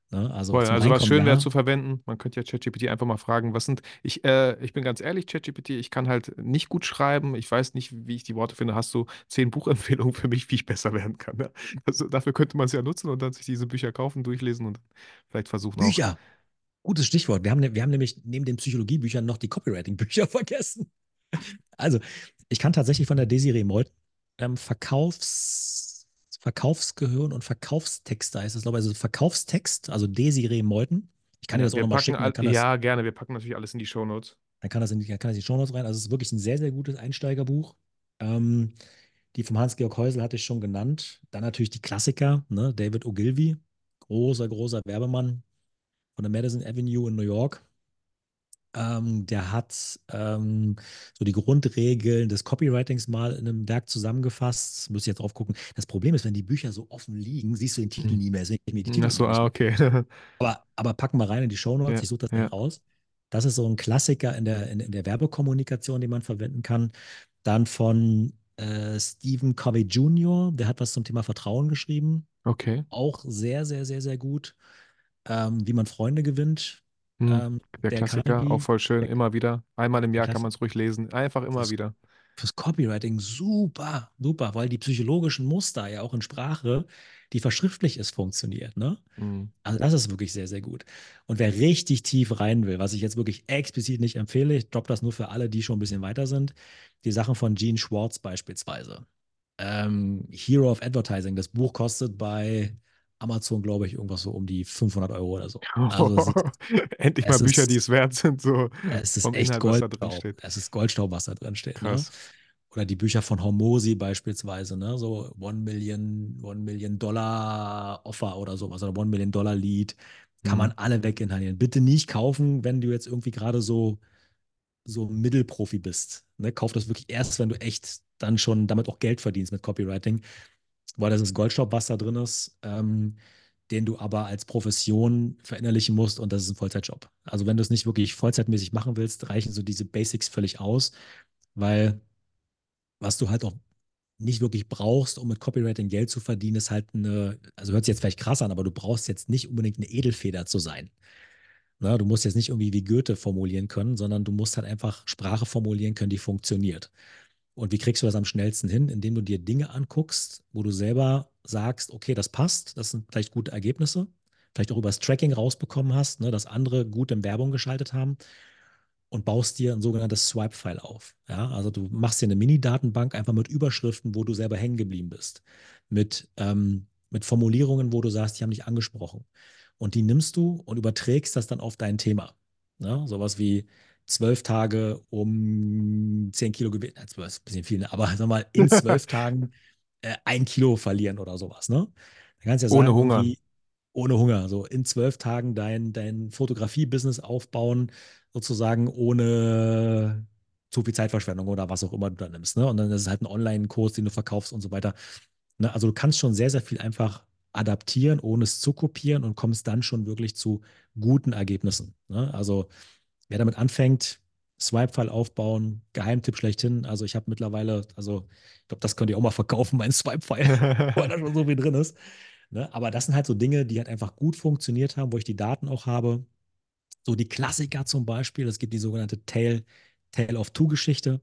Ne? Also, Voll, also was schön wäre zu verwenden, man könnte ja ChatGPT einfach mal fragen, was sind, ich, äh, ich bin ganz ehrlich, ChatGPT, ich kann halt nicht gut schreiben, ich weiß nicht, wie ich die Worte finde, hast du zehn Buchempfehlungen für mich, wie ich besser werden kann. Ne? Also, dafür könnte man es ja nutzen und dann sich diese Bücher kaufen, durchlesen und vielleicht versuchen Bücher. auch. Gutes Stichwort. Wir haben, ne, wir haben nämlich neben den Psychologiebüchern noch die Copywriting-Bücher *laughs* vergessen. Also, ich kann tatsächlich von der Desiree Molt ähm, Verkaufs- Verkaufsgehirn und Verkaufstexte heißt es, glaube ich. Also Verkaufstext, also Desiree Meuthen. Ich kann ja, dir das auch nochmal schicken. All, ja, das, gerne. Wir packen natürlich alles in die Shownotes. Dann kann das in die, kann das in die Shownotes rein. Also es ist wirklich ein sehr, sehr gutes Einsteigerbuch. Ähm, die vom Hans-Georg Häusel hatte ich schon genannt. Dann natürlich die Klassiker, ne? David Ogilvy, großer, großer Werbemann von der Madison Avenue in New York. Ähm, der hat ähm, so die Grundregeln des Copywritings mal in einem Werk zusammengefasst. Muss ich jetzt drauf gucken. Das Problem ist, wenn die Bücher so offen liegen, siehst du den Titel hm. nie mehr. Deswegen mir die Titel Ach so, ah, okay. *laughs* aber, aber packen wir rein in die Shownotes. Ja, ich suche das ja. raus. Das ist so ein Klassiker in der, in, in, der Werbekommunikation, den man verwenden kann. Dann von äh, Stephen Covey Jr., der hat was zum Thema Vertrauen geschrieben. Okay. Auch sehr, sehr, sehr, sehr gut. Ähm, wie man Freunde gewinnt. Hm, ähm, der, der Klassiker, Carnegie, auch voll schön, der, immer wieder. Einmal im Jahr kann man es ruhig lesen. Einfach immer fürs, wieder. Fürs Copywriting super, super, weil die psychologischen Muster ja auch in Sprache, die verschriftlich ist, funktioniert. Ne? Mhm. Also das ist wirklich sehr, sehr gut. Und wer richtig tief rein will, was ich jetzt wirklich explizit nicht empfehle, ich droppe das nur für alle, die schon ein bisschen weiter sind, die Sachen von Gene Schwartz beispielsweise. Ähm, Hero of Advertising, das Buch kostet bei Amazon, glaube ich, irgendwas so um die 500 Euro oder so. Also *laughs* Endlich mal Bücher, ist, die es wert sind. So es ist echt Inhalt, Goldstaub. Es ist Goldstaub, was da drin steht. Ne? Oder die Bücher von Hormosi beispielsweise, ne? so One Million, One Million Dollar Offer oder sowas oder One Million Dollar Lead. Kann mhm. man alle weginhalieren. Bitte nicht kaufen, wenn du jetzt irgendwie gerade so, so Mittelprofi bist. Ne? Kauf das wirklich erst, wenn du echt dann schon damit auch Geld verdienst mit Copywriting weil das ist Goldstaub, was da drin ist, ähm, den du aber als Profession verinnerlichen musst und das ist ein Vollzeitjob. Also wenn du es nicht wirklich vollzeitmäßig machen willst, reichen so diese Basics völlig aus, weil was du halt auch nicht wirklich brauchst, um mit Copywriting Geld zu verdienen, ist halt eine, also hört sich jetzt vielleicht krass an, aber du brauchst jetzt nicht unbedingt eine Edelfeder zu sein. Na, du musst jetzt nicht irgendwie wie Goethe formulieren können, sondern du musst halt einfach Sprache formulieren können, die funktioniert. Und wie kriegst du das am schnellsten hin? Indem du dir Dinge anguckst, wo du selber sagst, okay, das passt, das sind vielleicht gute Ergebnisse, vielleicht auch über das Tracking rausbekommen hast, ne, dass andere gut in Werbung geschaltet haben und baust dir ein sogenanntes Swipe-File auf. Ja, also du machst dir eine Mini-Datenbank einfach mit Überschriften, wo du selber hängen geblieben bist, mit, ähm, mit Formulierungen, wo du sagst, die haben dich angesprochen. Und die nimmst du und überträgst das dann auf dein Thema. Ja, sowas wie zwölf Tage um zehn Kilo na, zwölf ist ein bisschen viel, ne? aber sag mal, in zwölf *laughs* Tagen äh, ein Kilo verlieren oder sowas, ne? Ja sagen, ohne Hunger. Ohne Hunger, so in zwölf Tagen dein, dein Fotografie-Business aufbauen, sozusagen ohne zu viel Zeitverschwendung oder was auch immer du da nimmst. Ne? Und dann ist es halt ein Online-Kurs, den du verkaufst und so weiter. Ne? Also du kannst schon sehr, sehr viel einfach adaptieren, ohne es zu kopieren und kommst dann schon wirklich zu guten Ergebnissen. Ne? Also wer damit anfängt, Swipe-File aufbauen, Geheimtipp schlechthin. Also ich habe mittlerweile, also ich glaube, das könnt ihr auch mal verkaufen, mein Swipe-File, *laughs* weil da schon so viel drin ist. Ne? Aber das sind halt so Dinge, die halt einfach gut funktioniert haben, wo ich die Daten auch habe. So die Klassiker zum Beispiel, es gibt die sogenannte Tale, Tale of Two-Geschichte.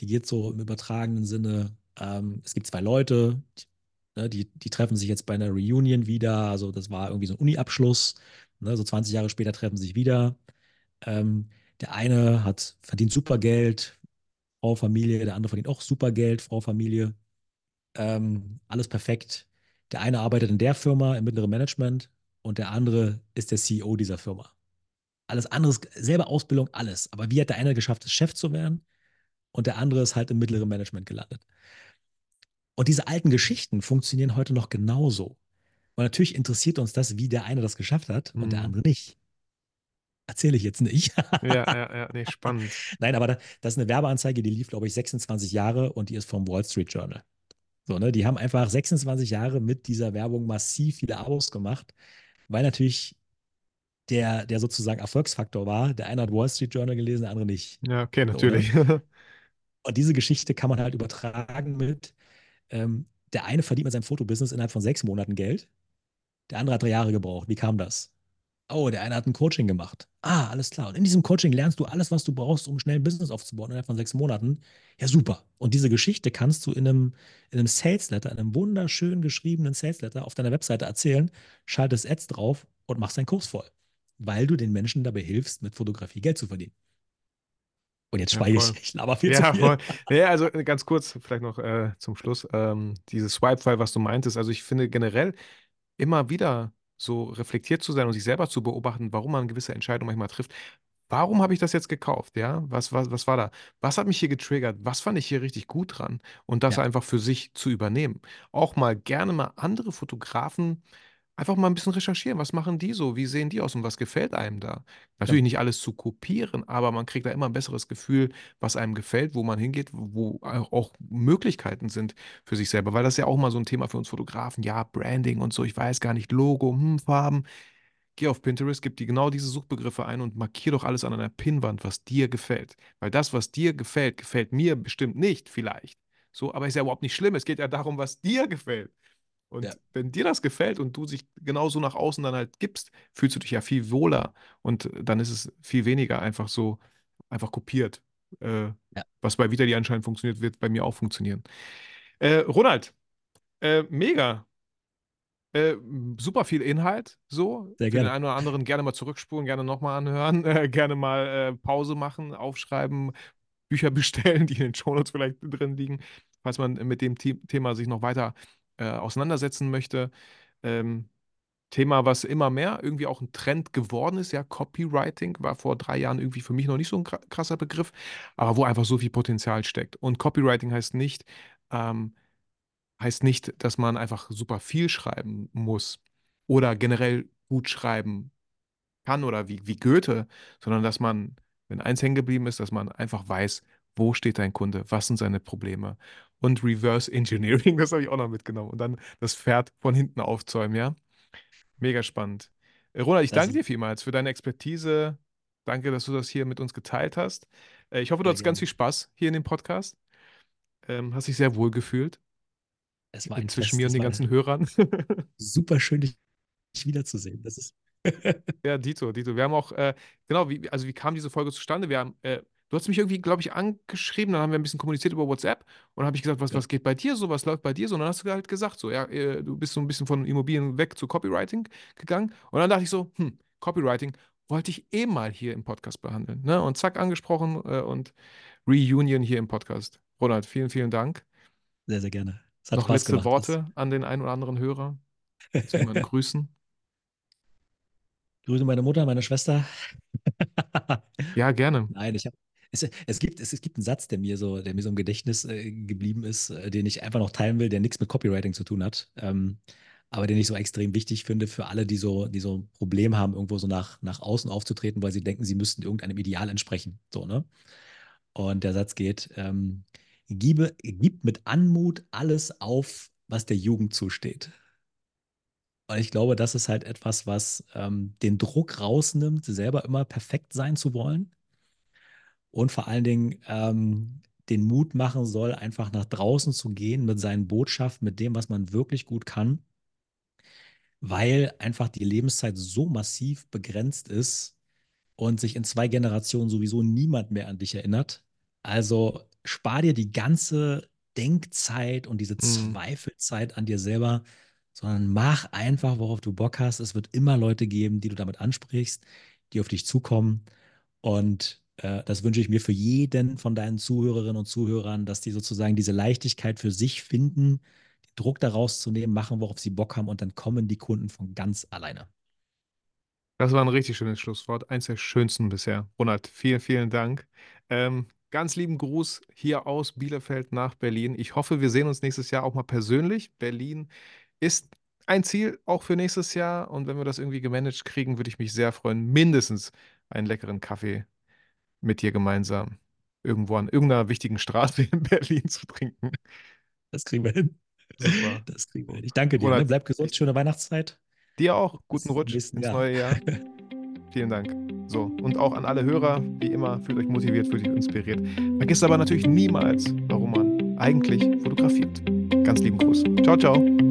Die geht so im übertragenen Sinne. Ähm, es gibt zwei Leute, die, ne, die, die, treffen sich jetzt bei einer Reunion wieder. Also das war irgendwie so ein Uni-Abschluss. Ne? So 20 Jahre später treffen sie sich wieder ähm, der eine hat, verdient super Geld, Frau, Familie, der andere verdient auch super Geld, Frau, Familie. Ähm, alles perfekt. Der eine arbeitet in der Firma im mittleren Management und der andere ist der CEO dieser Firma. Alles andere selbe Ausbildung, alles. Aber wie hat der eine geschafft, es Chef zu werden und der andere ist halt im mittleren Management gelandet. Und diese alten Geschichten funktionieren heute noch genauso. Und natürlich interessiert uns das, wie der eine das geschafft hat und mhm. der andere nicht. Erzähle ich jetzt nicht. ja, ja, *laughs* ja, nee, spannend. Nein, aber das ist eine Werbeanzeige, die lief, glaube ich, 26 Jahre und die ist vom Wall Street Journal. So, ne? Die haben einfach 26 Jahre mit dieser Werbung massiv viele Abos gemacht, weil natürlich der, der sozusagen Erfolgsfaktor war. Der eine hat Wall Street Journal gelesen, der andere nicht. Ja, okay, natürlich. So, *laughs* und diese Geschichte kann man halt übertragen mit, ähm, der eine verdient mit seinem Fotobusiness innerhalb von sechs Monaten Geld, der andere hat drei Jahre gebraucht. Wie kam das? Oh, der eine hat ein Coaching gemacht. Ah, alles klar. Und in diesem Coaching lernst du alles, was du brauchst, um schnell ein Business aufzubauen innerhalb von sechs Monaten. Ja, super. Und diese Geschichte kannst du in einem, in einem Sales Letter, in einem wunderschön geschriebenen Sales Letter auf deiner Webseite erzählen, schaltest Ads drauf und machst deinen Kurs voll. Weil du den Menschen dabei hilfst, mit Fotografie Geld zu verdienen. Und jetzt schweige ja, ich, ich laber viel ja, zu viel. Voll. Ja, also äh, ganz kurz, vielleicht noch äh, zum Schluss, ähm, dieses Swipe-File, was du meintest. Also ich finde generell immer wieder so reflektiert zu sein und sich selber zu beobachten, warum man gewisse Entscheidungen manchmal trifft. Warum habe ich das jetzt gekauft? Ja, was, was, was war da? Was hat mich hier getriggert? Was fand ich hier richtig gut dran? Und das ja. einfach für sich zu übernehmen. Auch mal gerne mal andere Fotografen Einfach mal ein bisschen recherchieren. Was machen die so? Wie sehen die aus und was gefällt einem da? Natürlich nicht alles zu kopieren, aber man kriegt da immer ein besseres Gefühl, was einem gefällt, wo man hingeht, wo auch Möglichkeiten sind für sich selber. Weil das ist ja auch mal so ein Thema für uns Fotografen. Ja, Branding und so, ich weiß gar nicht, Logo, hm, Farben. Geh auf Pinterest, gib dir genau diese Suchbegriffe ein und markier doch alles an einer Pinnwand, was dir gefällt. Weil das, was dir gefällt, gefällt mir bestimmt nicht, vielleicht. So, aber ist ja überhaupt nicht schlimm. Es geht ja darum, was dir gefällt. Und ja. wenn dir das gefällt und du sich genauso nach außen dann halt gibst, fühlst du dich ja viel wohler und dann ist es viel weniger einfach so, einfach kopiert. Äh, ja. Was bei Vitali anscheinend funktioniert, wird bei mir auch funktionieren. Äh, Ronald, äh, mega. Äh, super viel Inhalt, so. Sehr Für den einen oder anderen gerne mal zurückspulen, gerne nochmal anhören, *laughs* äh, gerne mal äh, Pause machen, aufschreiben, Bücher *laughs* bestellen, die in den Shownotes vielleicht drin liegen, falls man mit dem Thema sich noch weiter äh, auseinandersetzen möchte. Ähm, Thema, was immer mehr irgendwie auch ein Trend geworden ist, ja, Copywriting war vor drei Jahren irgendwie für mich noch nicht so ein krasser Begriff, aber wo einfach so viel Potenzial steckt. Und Copywriting heißt nicht, ähm, heißt nicht, dass man einfach super viel schreiben muss oder generell gut schreiben kann oder wie, wie Goethe, sondern dass man, wenn eins hängen geblieben ist, dass man einfach weiß, wo steht dein Kunde, was sind seine Probleme und Reverse Engineering, *laughs* das habe ich auch noch mitgenommen. Und dann das Pferd von hinten aufzäumen, ja. Mega spannend. Äh, Ronald, ich das danke dir vielmals für deine Expertise. Danke, dass du das hier mit uns geteilt hast. Äh, ich hoffe, du hattest ganz viel Spaß hier in dem Podcast. Ähm, hast dich sehr wohl gefühlt. Es war zwischen mir und den ganzen Hörern. *laughs* Super schön, dich wiederzusehen. Das ist. ja, Dito, Dito. Wir haben auch, äh, genau, wie, also wie kam diese Folge zustande? Wir haben äh, Du hast mich irgendwie, glaube ich, angeschrieben, dann haben wir ein bisschen kommuniziert über WhatsApp und dann habe ich gesagt, was, ja. was geht bei dir so, was läuft bei dir so? Und dann hast du halt gesagt, so, ja, äh, du bist so ein bisschen von Immobilien weg zu Copywriting gegangen. Und dann dachte ich so, hm, Copywriting wollte ich eh mal hier im Podcast behandeln. Ne? Und zack, angesprochen äh, und Reunion hier im Podcast. Ronald, vielen, vielen Dank. Sehr, sehr gerne. Noch Spaß letzte gemacht, Worte das. an den einen oder anderen Hörer. Zu *laughs* grüßen. Grüße meine Mutter, meine Schwester. ja, gerne. Nein, ich habe es, es, gibt, es, es, gibt einen Satz, der mir so, der mir so im Gedächtnis äh, geblieben ist, äh, den ich einfach noch teilen will, der nichts mit Copywriting zu tun hat, ähm, aber den ich so extrem wichtig finde für alle, die so, die so ein Problem haben, irgendwo so nach, nach außen aufzutreten, weil sie denken, sie müssten irgendeinem Ideal entsprechen. So, ne? Und der Satz geht: ähm, Giebe, gib mit Anmut alles auf, was der Jugend zusteht. Und ich glaube, das ist halt etwas, was ähm, den Druck rausnimmt, selber immer perfekt sein zu wollen und vor allen Dingen ähm, den Mut machen soll, einfach nach draußen zu gehen mit seinen Botschaften, mit dem, was man wirklich gut kann, weil einfach die Lebenszeit so massiv begrenzt ist und sich in zwei Generationen sowieso niemand mehr an dich erinnert. Also spar dir die ganze Denkzeit und diese mhm. Zweifelzeit an dir selber, sondern mach einfach, worauf du Bock hast. Es wird immer Leute geben, die du damit ansprichst, die auf dich zukommen. Und äh, das wünsche ich mir für jeden von deinen Zuhörerinnen und Zuhörern, dass die sozusagen diese Leichtigkeit für sich finden, den Druck daraus zu nehmen, machen, worauf sie Bock haben und dann kommen die Kunden von ganz alleine. Das war ein richtig schönes Schlusswort. Eins der schönsten bisher. Ronald, vielen, vielen Dank. Ähm, ganz lieben Gruß hier aus Bielefeld nach Berlin. Ich hoffe, wir sehen uns nächstes Jahr auch mal persönlich. Berlin ist ein Ziel auch für nächstes Jahr. Und wenn wir das irgendwie gemanagt kriegen, würde ich mich sehr freuen, mindestens einen leckeren Kaffee mit dir gemeinsam irgendwo an irgendeiner wichtigen Straße in Berlin zu trinken. Das kriegen wir hin. Super. Das kriegen wir hin. Ich danke dir. Ne? Bleib gesund, schöne Weihnachtszeit. Dir auch. Guten Rutsch ins Jahr. neue Jahr. *laughs* Vielen Dank. So, und auch an alle Hörer, wie immer, fühlt euch motiviert, fühlt euch inspiriert. Vergesst aber natürlich niemals, warum man eigentlich fotografiert. Ganz lieben Gruß. Ciao, ciao.